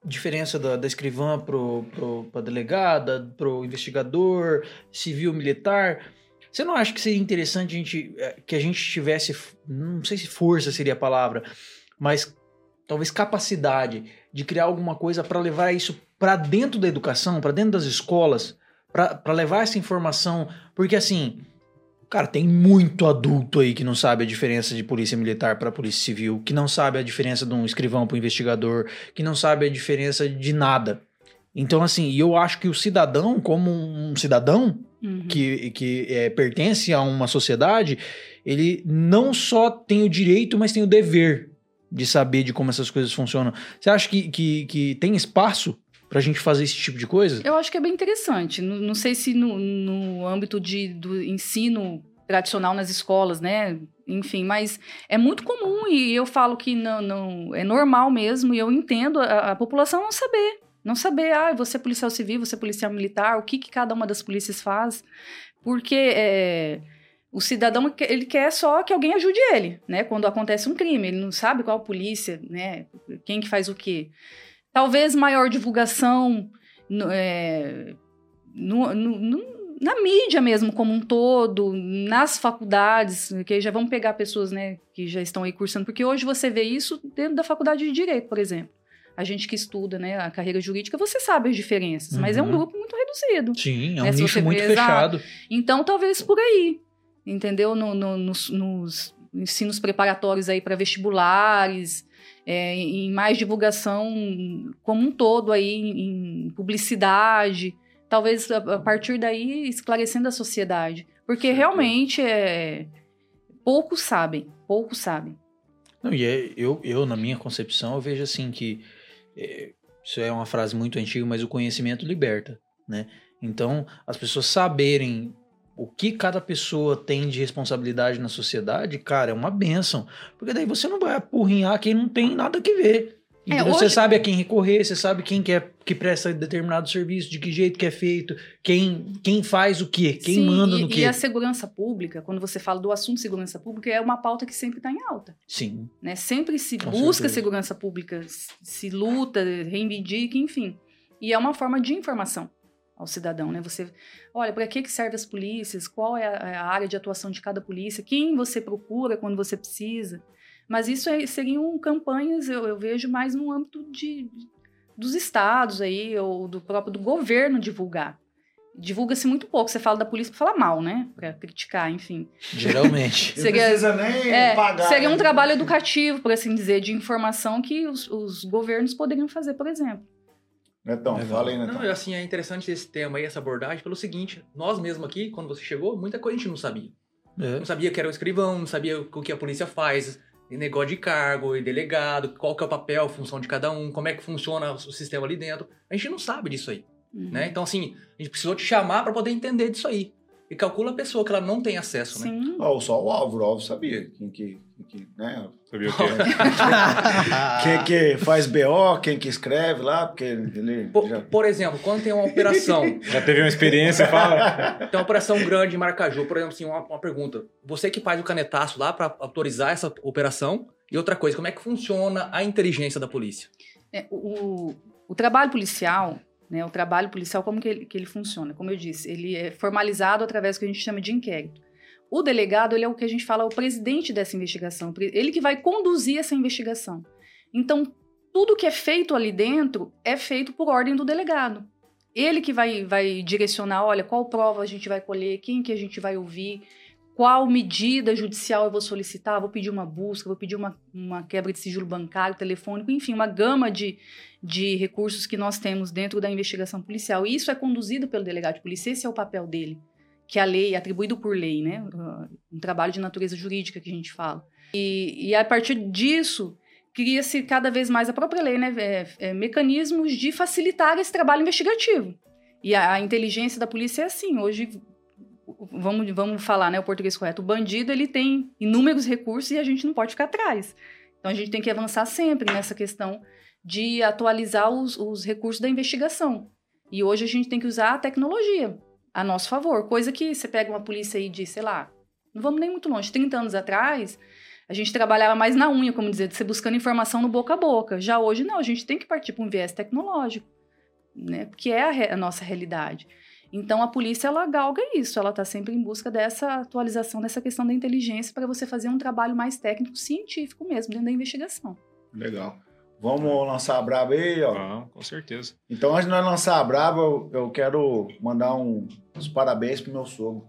diferença da, da escrivã pro, pro, pra delegada, pro investigador, civil, militar. Você não acha que seria interessante a gente, é, que a gente tivesse, não sei se força seria a palavra, mas talvez capacidade de criar alguma coisa para levar isso para dentro da educação, para dentro das escolas, para levar essa informação, porque assim, cara, tem muito adulto aí que não sabe a diferença de polícia militar para polícia civil, que não sabe a diferença de um escrivão para um investigador, que não sabe a diferença de nada. Então, assim, eu acho que o cidadão, como um cidadão Uhum. que, que é, pertence a uma sociedade, ele não só tem o direito, mas tem o dever de saber de como essas coisas funcionam. Você acha que, que, que tem espaço pra gente fazer esse tipo de coisa? Eu acho que é bem interessante. Não, não sei se no, no âmbito de, do ensino tradicional nas escolas, né? Enfim, mas é muito comum e eu falo que não, não é normal mesmo e eu entendo a, a população não saber. Não saber, ah, você é policial civil, você é policial militar, o que, que cada uma das polícias faz. Porque é, o cidadão, ele quer só que alguém ajude ele, né? Quando acontece um crime, ele não sabe qual polícia, né? Quem que faz o quê. Talvez maior divulgação no- é, no- no- na mídia mesmo como um todo, nas faculdades, que já vão pegar pessoas né, que já estão aí cursando, porque hoje você vê isso dentro da faculdade de Direito, por exemplo. A gente que estuda né, a carreira jurídica, você sabe as diferenças, mas é um Uhum. grupo muito reduzido. Sim, é um É, se nicho muito vê, fechado. Então, talvez por aí, entendeu? No- no- nos, nos ensinos preparatórios aí para vestibulares, é, em mais divulgação como um todo aí, em, em publicidade, talvez a, a partir daí esclarecendo a sociedade. Porque Certeza. realmente é, poucos sabem, poucos sabem. Não, e é- eu, eu, na minha concepção, eu vejo assim que é, isso é uma frase muito antiga, mas o conhecimento liberta, né? Então, as pessoas saberem o que cada pessoa tem de responsabilidade na sociedade, cara, é uma benção. Porque daí você não vai apurrinhar quem não tem nada que ver. É, Entendeu? Você hoje- sabe a quem recorrer, você sabe quem quer que presta determinado serviço, de que jeito que é feito, quem, quem faz o quê, quem Sim, manda e, no e quê. a segurança pública, quando você fala do assunto segurança pública, é uma pauta que sempre está em alta. Sim. né? Sempre se Com busca certeza. segurança pública, se luta, reivindica, enfim. E é uma forma de informação ao cidadão, né? Você, olha, para que que serve as polícias? Qual é a, a área de atuação de cada polícia? Quem você procura quando você precisa? Mas isso é- seriam campanhas, eu, eu vejo mais no âmbito de, dos estados aí, ou do próprio do governo divulgar. Divulga-se muito pouco. Você fala da polícia para falar mal, né? Para criticar, enfim. Geralmente. Não Seria- precisa nem É, pagar. seria um né? trabalho educativo, por assim dizer, de informação que os, os governos poderiam fazer, por exemplo. Netão, Legal. fala aí, Netão. Não, assim, é interessante esse tema aí, essa abordagem, pelo seguinte, nós mesmos aqui, quando você chegou, muita coisa a gente não sabia. É. Não sabia que era o escrivão, não sabia o que a polícia faz, e negócio de cargo, e delegado, qual que é o papel, função de cada um, como é que funciona o sistema ali dentro. A gente não sabe disso aí, Uhum. né? Então, assim, a gente precisou te chamar para poder entender disso aí. E calcula a pessoa que ela não tem acesso, né? Sim. Ó, só o Álvaro, o Álvaro sabia quem que, que, né? Sabia o quê? quem que faz BO, quem que escreve lá, porque ele Por, já... por exemplo, quando tem uma operação, Já teve uma experiência, fala. tem uma operação grande em Maracaju, por exemplo, assim, uma, uma pergunta. Você que faz o canetaço lá para autorizar essa operação? E outra coisa, como é que funciona a inteligência da polícia? É, o, o trabalho policial, né, o trabalho policial, como que ele, que ele funciona? Como eu disse, ele é formalizado através do que a gente chama de inquérito. O delegado, ele é o que a gente fala, o presidente dessa investigação. Ele que vai conduzir essa investigação. Então, tudo que é feito ali dentro é feito por ordem do delegado. Ele que vai, vai direcionar, olha, qual prova a gente vai colher, quem que a gente vai ouvir, qual medida judicial eu vou solicitar, vou pedir uma busca, vou pedir uma, uma quebra de sigilo bancário, telefônico, enfim, uma gama de, de recursos que nós temos dentro da investigação policial. E isso é conduzido pelo delegado de polícia, esse é o papel dele, que a lei, atribuído por lei, né? Um trabalho de natureza jurídica que a gente fala. E, e a partir disso, cria-se cada vez mais a própria lei, né? É, é, mecanismos de facilitar esse trabalho investigativo. E a, a inteligência da polícia é assim. Hoje, vamos, vamos falar né, o português correto. O bandido ele tem inúmeros recursos e a gente não pode ficar atrás. Então a gente tem que avançar sempre nessa questão de atualizar os, os recursos da investigação. E hoje a gente tem que usar a tecnologia. A nosso favor. Coisa que você pega uma polícia aí de, sei lá, não vamos nem muito longe, 30 anos atrás, a gente trabalhava mais na unha, como dizer, de você buscando informação no boca a boca. Já hoje, não, a gente tem que partir para um viés tecnológico, né? Porque é a, a nossa realidade. Então, a polícia, ela galga isso, ela está sempre em busca dessa atualização, dessa questão da inteligência, para você fazer um trabalho mais técnico, científico mesmo, dentro da investigação. Legal. Vamos lançar a braba aí, ó. Ah, com certeza. Então, antes de nós lançar a braba, eu, eu quero mandar um, uns parabéns pro meu sogro.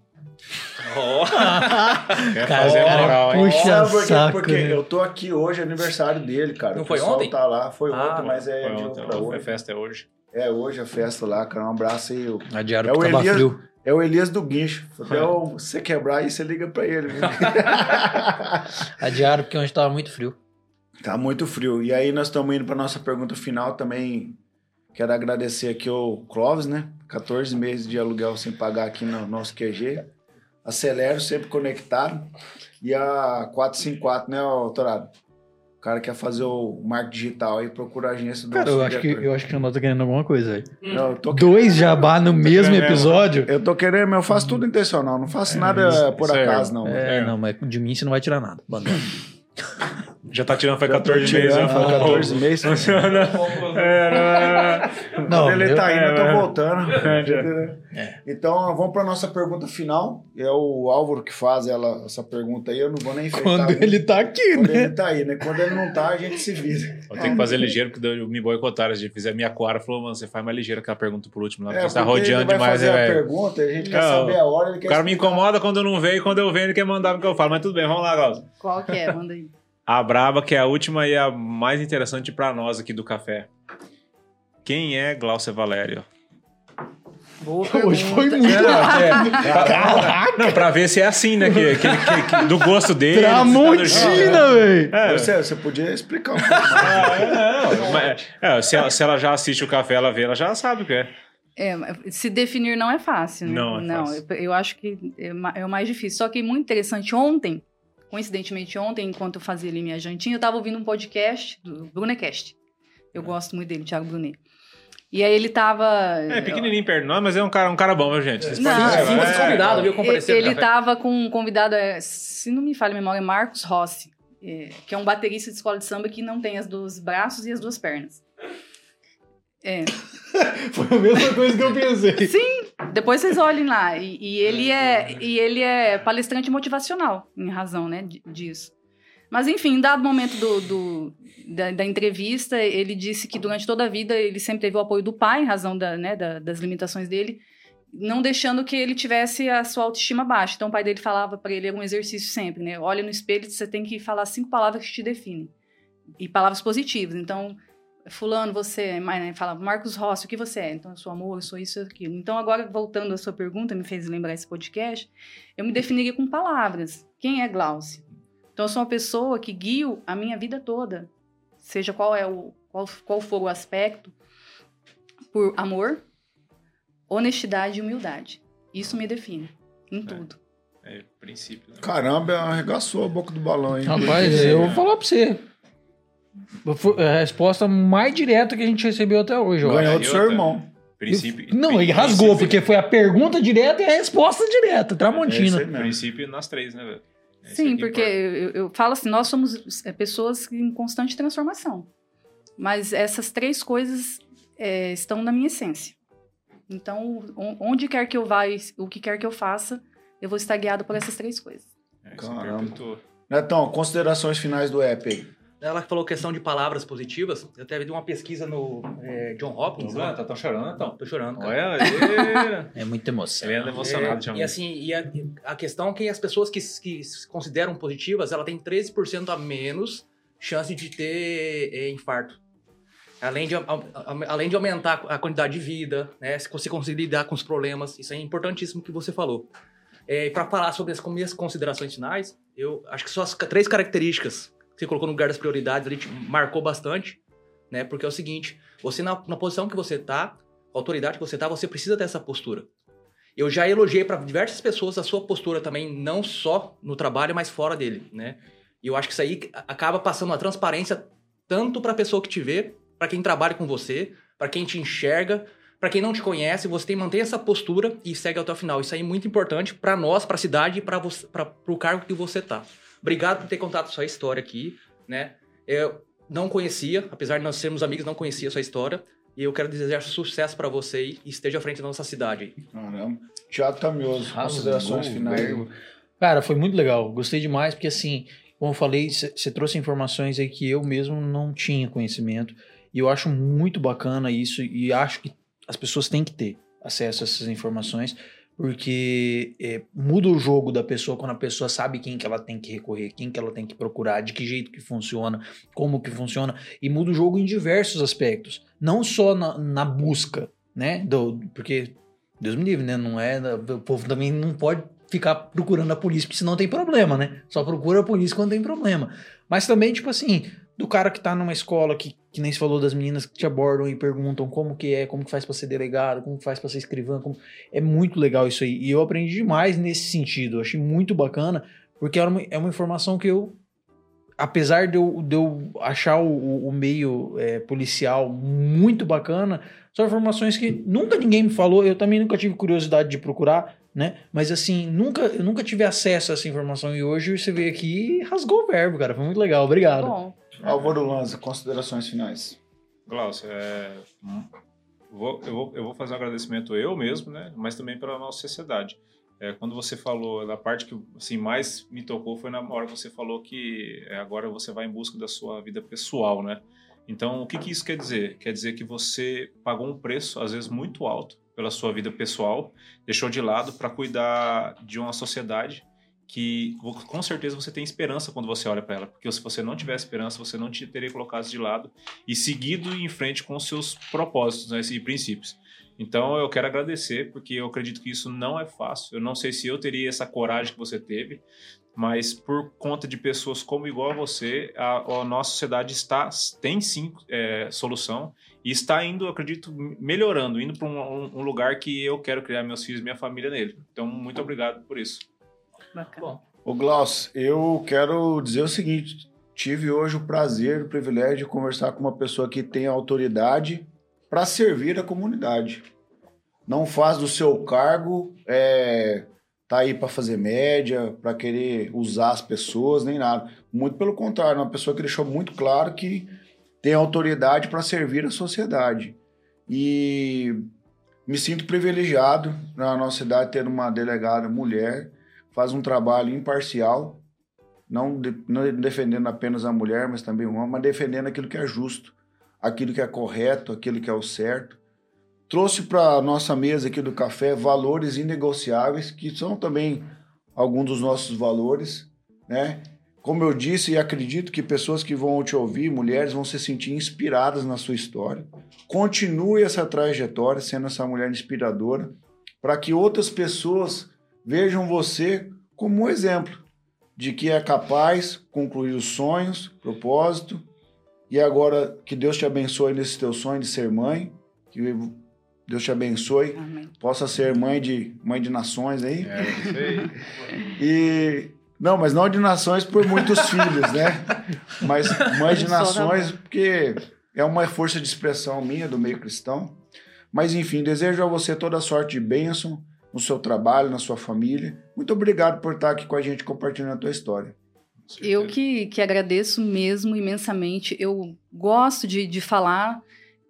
Ó, Quer Cara, fazer cara, moral, hein? puxa Sabe por quê? saco, Porque né? eu tô aqui hoje, é aniversário dele, cara. Não foi ontem? tá lá, foi Ah, ontem, mas é Foi ontem, outra a hoje. festa é hoje. É hoje a festa lá, cara. Um abraço aí. Adiaram É o tava Elias- frio. É o Elias do Guincho. Até você quebrar aí, você liga pra ele. viu? Adiaram porque ontem tava muito frio. Tá muito frio. E aí nós estamos indo para nossa pergunta final também. Quero agradecer aqui o Clóvis, né? 14 meses de aluguel sem pagar aqui no nosso QG. Acelero, sempre conectado. E a 454, né, ô, Torado? O cara quer fazer o marketing digital aí, procura a agência do Cara, nosso eu acho, que, eu acho que o Renato tá querendo alguma coisa aí. Não, eu tô Dois jabá no mesmo querendo. episódio? Eu tô querendo, mas eu faço tudo intencional, não faço nada isso- por isso aí, acaso, não. É, É. não, mas de mim você não vai tirar nada. Bandeira. Já tá tirando, tô 14 meses. tirando, né? foi 14 meses. Funciona. É, não, Não, Quando ele eu- tá indo, eu tô é, voltando. É. Então, vamos pra nossa pergunta final. É o Álvaro que faz ela, essa pergunta aí. Eu não vou nem enfeitar. Quando muito. ele tá aqui, Quando né? ele tá aí, né? Quando ele não tá, a gente se vira. Vou ter que fazer ligeiro, porque eu me boicotaram. A gente fizer minha quadra, falou, mano, você faz mais ligeiro aquela pergunta por último, lá, porque você tá É, rodeando ele vai demais, fazer né, a pergunta, a gente quer Não, saber a hora, ele quer O cara me explicar. incomoda quando eu não venho, e quando eu venho, ele quer mandar no que eu falo. Mas tudo bem, vamos lá, Glaucio. Qual que é? Manda aí. A braba, que é a última e a mais interessante pra nós aqui do café. Quem é Glaucia Valério? Boa Hoje foi muito. Caraca! Não, pra ver se é assim, né? Que, que, que- que- do gosto dele. se tá. Tramontina, velho. É, Você, você podia explicar um pouco mais. Ah, é, não, mas- é, se, ela, se ela já assiste o café, ela vê, ela já sabe o que é. É, se definir não é fácil, né? Não é fácil. eu, eu acho que é, é o mais difícil. Só que muito interessante, ontem, coincidentemente ontem, enquanto eu fazia ali minha jantinha, eu tava ouvindo um podcast do Brunecast. Eu gosto muito dele, Thiago Brunet. E aí ele tava... É pequenininho perto de nós, mas é um cara, um cara bom, viu, gente? Vocês Não, podem- sim, é, convidado, viu? Comparecer Ele café. tava com um convidado, é, se não me falha a memória, Marcos Rossi, é, que é um baterista de escola de samba que não tem as dois braços e as duas pernas. É, Foi a mesma coisa que eu pensei. Depois vocês olhem lá. E, e ele é, e ele é palestrante motivacional, em razão né, di- disso. Mas, enfim, em dado momento do, do- da, da entrevista, ele disse que durante toda a vida ele sempre teve o apoio do pai, em razão da, né, da- das limitações dele, não deixando que ele tivesse a sua autoestima baixa. Então, o pai dele falava para ele, era um exercício sempre, né? Olha no espelho, você tem que falar cinco palavras que te definem. E palavras positivas. Então, fulano, você, mas, né, fala, Marcos Rossi, o que você é? Então, eu sou amor, eu sou isso e aquilo. Então, agora, voltando à sua pergunta, me fez lembrar esse podcast, eu me definiria com palavras. Quem é Glaucia? Então, eu sou uma pessoa que guio a minha vida toda, seja qual é o qual, qual for o aspecto, por amor, honestidade e humildade. Isso me define em tudo. É, princípio. né? Caramba, arregaçou a boca do balão, hein? Rapaz, eu vou falar pra você. Foi a resposta mais direta que a gente recebeu até hoje. Ganhou do seu irmão. Princípio. Não, ele princípio- rasgou, porque foi a pergunta direta e a resposta direta. É Tramontina. mesmo. Princípio nas três, né, velho? Esse Sim, aqui porque eu, eu falo assim, nós somos é, pessoas em constante transformação. Mas essas três coisas é, estão na minha essência. Então, on- onde quer que eu vá, e o que quer que eu faça, eu vou estar guiado por essas três coisas. É, Caramba. Netão, considerações finais do app aí. Ela falou questão de palavras positivas. Eu até vi uma pesquisa no é, John Hopkins. né? Tá tão chorando, então. Tô chorando, cara. Olha, É muita emoção. ele anda emocionado, É, e assim, e a, a questão é que as pessoas que, que se consideram positivas, ela tem 13% a menos chance de ter é, infarto. Além de, a- a- além de aumentar a quantidade de vida, né? Se você conseguir lidar com os problemas, isso é importantíssimo que você falou. É, e para falar sobre as minhas considerações finais, eu acho que só as três características você colocou no lugar das prioridades ali te marcou bastante, né? Porque é o seguinte, você na, na posição que você tá, a autoridade que você tá, você precisa ter essa postura. Eu já elogiei para diversas pessoas a sua postura também, não só no trabalho, mas fora dele, né? E eu acho que isso aí acaba passando uma transparência tanto para a pessoa que te vê, para quem trabalha com você, para quem te enxerga, Pra quem não te conhece, você tem manter essa postura e segue até o final. Isso aí é muito importante pra nós, pra cidade e para pro cargo que você tá. Obrigado por ter contado sua história aqui, né? Eu não conhecia, apesar de nós sermos amigos, não conhecia sua história. E eu quero desejar sucesso pra você e esteja à frente da nossa cidade. Caramba. Tiago Tamioso, considerações Rasgou o finais. Cara, foi muito legal. Gostei demais, porque assim, como eu falei, você trouxe informações aí que eu mesmo não tinha conhecimento. E eu acho muito bacana isso, e acho que as pessoas têm que ter acesso a essas informações, porque é, muda o jogo da pessoa quando a pessoa sabe quem que ela tem que recorrer, quem que ela tem que procurar, de que jeito que funciona, como que funciona, e muda o jogo em diversos aspectos. Não só na, na busca, né? Do, porque, Deus me livre, né? Não é. O povo também não pode ficar procurando a polícia, porque senão tem problema, né? Só procura a polícia quando tem problema. Mas também, tipo assim, do cara que tá numa escola que, que nem se falou das meninas que te abordam e perguntam como que é, como que faz pra ser delegado, como que faz pra ser escrivã, como... é muito legal isso aí. E eu aprendi demais nesse sentido, eu achei muito bacana, porque é uma, é uma informação que eu, apesar de eu, de eu achar o, o- o meio é, policial muito bacana, são informações que nunca ninguém me falou, eu também nunca tive curiosidade de procurar, né? Mas assim, nunca, eu nunca tive acesso a essa informação e hoje você veio aqui e rasgou o verbo, cara. Foi muito legal, obrigado. Bom, Álvaro Lanza, considerações finais. Glaucio, é, vou- eu, vou, eu vou fazer um agradecimento eu mesmo, né? Mas também pela nossa sociedade. É, quando você falou da parte que assim, mais me tocou foi na hora que você falou que é, agora você vai em busca da sua vida pessoal, né? Então, o que, que isso quer dizer? Quer dizer que você pagou um preço, às vezes, muito alto pela sua vida pessoal, deixou de lado para cuidar de uma sociedade que com certeza você tem esperança quando você olha para ela, porque se você não tiver esperança, você não te teria colocado de lado e seguido em frente com os seus propósitos né, e princípios. Então eu quero agradecer, porque eu acredito que isso não é fácil. Eu não sei se eu teria essa coragem que você teve, mas por conta de pessoas como igual a você, a, a nossa sociedade está tem sim é, solução e está indo, acredito, melhorando, indo para um- um lugar que eu quero criar meus filhos e minha família nele. Então muito obrigado por isso. Bacana. Bom, Ô Glaucio, eu quero dizer o seguinte: tive hoje o prazer, o privilégio de conversar com uma pessoa que tem autoridade para servir a comunidade. Não faz do seu cargo, é, tá aí para fazer média, para querer usar as pessoas, nem nada. Muito pelo contrário, é uma pessoa que deixou muito claro que tem autoridade para servir a sociedade. E me sinto privilegiado na nossa cidade ter uma delegada mulher faz um trabalho imparcial, não, de- não defendendo apenas a mulher, mas também o homem, mas defendendo aquilo que é justo, aquilo que é correto, aquilo que é o certo. Trouxe para a nossa mesa aqui do café valores inegociáveis, que são também alguns dos nossos valores, né? Como eu disse e acredito que pessoas que vão te ouvir, mulheres, vão se sentir inspiradas na sua história. Continue essa trajetória sendo essa mulher inspiradora, para que outras pessoas vejam você como um exemplo de que é capaz de concluir os sonhos, propósito, e agora que Deus te abençoe nesse teu sonho de ser mãe, que Deus te abençoe, Amém. possa ser mãe de mãe de nações aí. É isso aí. E não, mas não de nações por muitos filhos, né? Mas mãe de nações porque é uma força de expressão minha do meio cristão. Mas enfim, desejo a você toda a sorte de bênção no seu trabalho, na sua família. Muito obrigado por estar aqui com a gente compartilhando a tua história. Eu que, que agradeço mesmo imensamente. Eu gosto de, de falar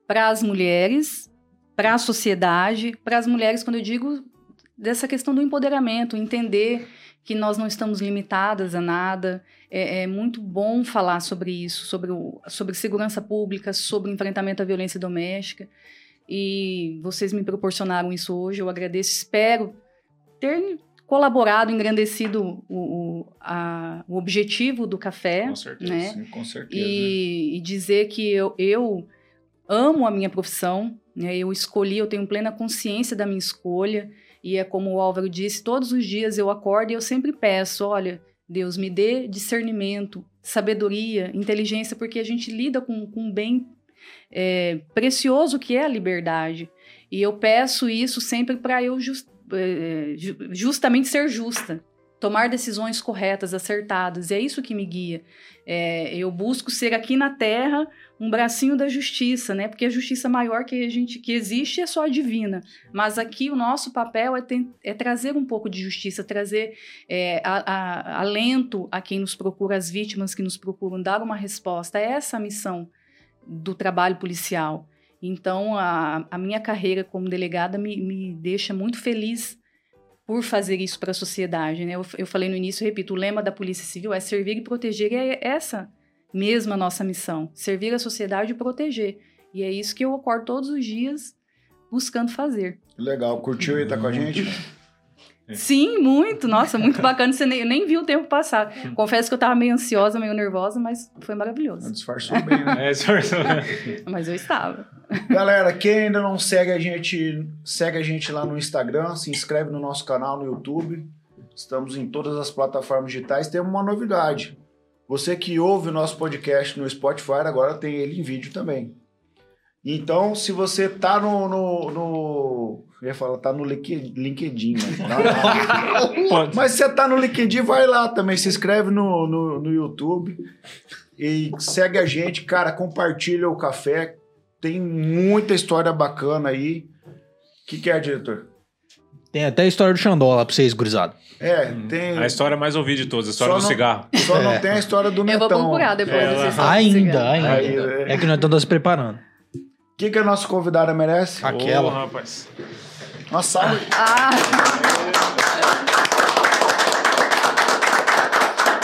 para as mulheres, para a sociedade, para as mulheres, quando eu digo dessa questão do empoderamento, entender que nós não estamos limitadas a nada. É, é muito bom falar sobre isso, sobre, o, sobre segurança pública, sobre enfrentamento à violência doméstica. E vocês me proporcionaram isso hoje, eu agradeço. Espero ter colaborado, engrandecido o, o, a- o objetivo do café, Com certeza. né? Sim, com certeza. né? E, e dizer que eu, eu amo a minha profissão, né? eu escolhi, eu tenho plena consciência da minha escolha, e é como o Álvaro disse, todos os dias eu acordo e eu sempre peço, olha, Deus me dê discernimento, sabedoria, inteligência, porque a gente lida com, com um bem é, precioso que é a liberdade. E eu peço isso sempre para eu jus- é, ju- justamente ser justa. tomar decisões corretas, acertadas. E é isso que me guia. É, eu busco ser aqui na Terra um bracinho da justiça, né? Porque a justiça maior que a gente que existe é só a divina. Mas aqui o nosso papel é, ter, é trazer um pouco de justiça, trazer é, a, a, alento a quem nos procura, as vítimas que nos procuram, dar uma resposta. É essa a missão do trabalho policial. Então, a, a minha carreira como delegada me, me deixa muito feliz por fazer isso para a sociedade. Né? Eu, eu falei no início, repito, o lema da Polícia Civil é servir e proteger, e é essa mesma nossa missão, servir a sociedade e proteger. E é isso que eu acordo todos os dias buscando fazer. Legal, curtiu e tá com a gente? Sim, muito. Nossa, muito bacana. Você nem, nem viu o tempo passar. Confesso que eu tava meio ansiosa, meio nervosa, mas foi maravilhoso. Disfarçou bem, né? É, disfarçou. Mas eu estava. Galera, quem ainda não segue a gente, segue a gente lá no Instagram, se inscreve no nosso canal no YouTube. Estamos em todas as plataformas digitais. Temos uma novidade. Você que ouve o nosso podcast no Spotify, agora tem ele em vídeo também. Então, se você tá no. no, no eu ia falar, tá no Link- LinkedIn, mas, não, Pode. mas se você tá no LinkedIn, vai lá também, se inscreve no, no, no YouTube e segue a gente, cara, compartilha o café. Tem muita história bacana aí. O que, que é, diretor? Tem até a história do Xandó lá pra vocês, gurizada. É, tem. A história mais ouvida de todas, a história Só do não- cigarro. Só não tem a história do Eu Netão. vou procurar depois. É, essa Ainda, ainda. Aí, é. É que nós estamos se preparando. O que, que a nossa convidada merece? Aquela. Ô, rapaz. Uma salva. Ah,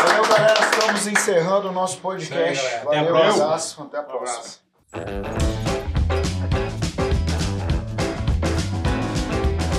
Valeu, galera. Estamos encerrando o nosso podcast. Aí, galera. Até a Valeu, próxima. abraço. Até a próxima.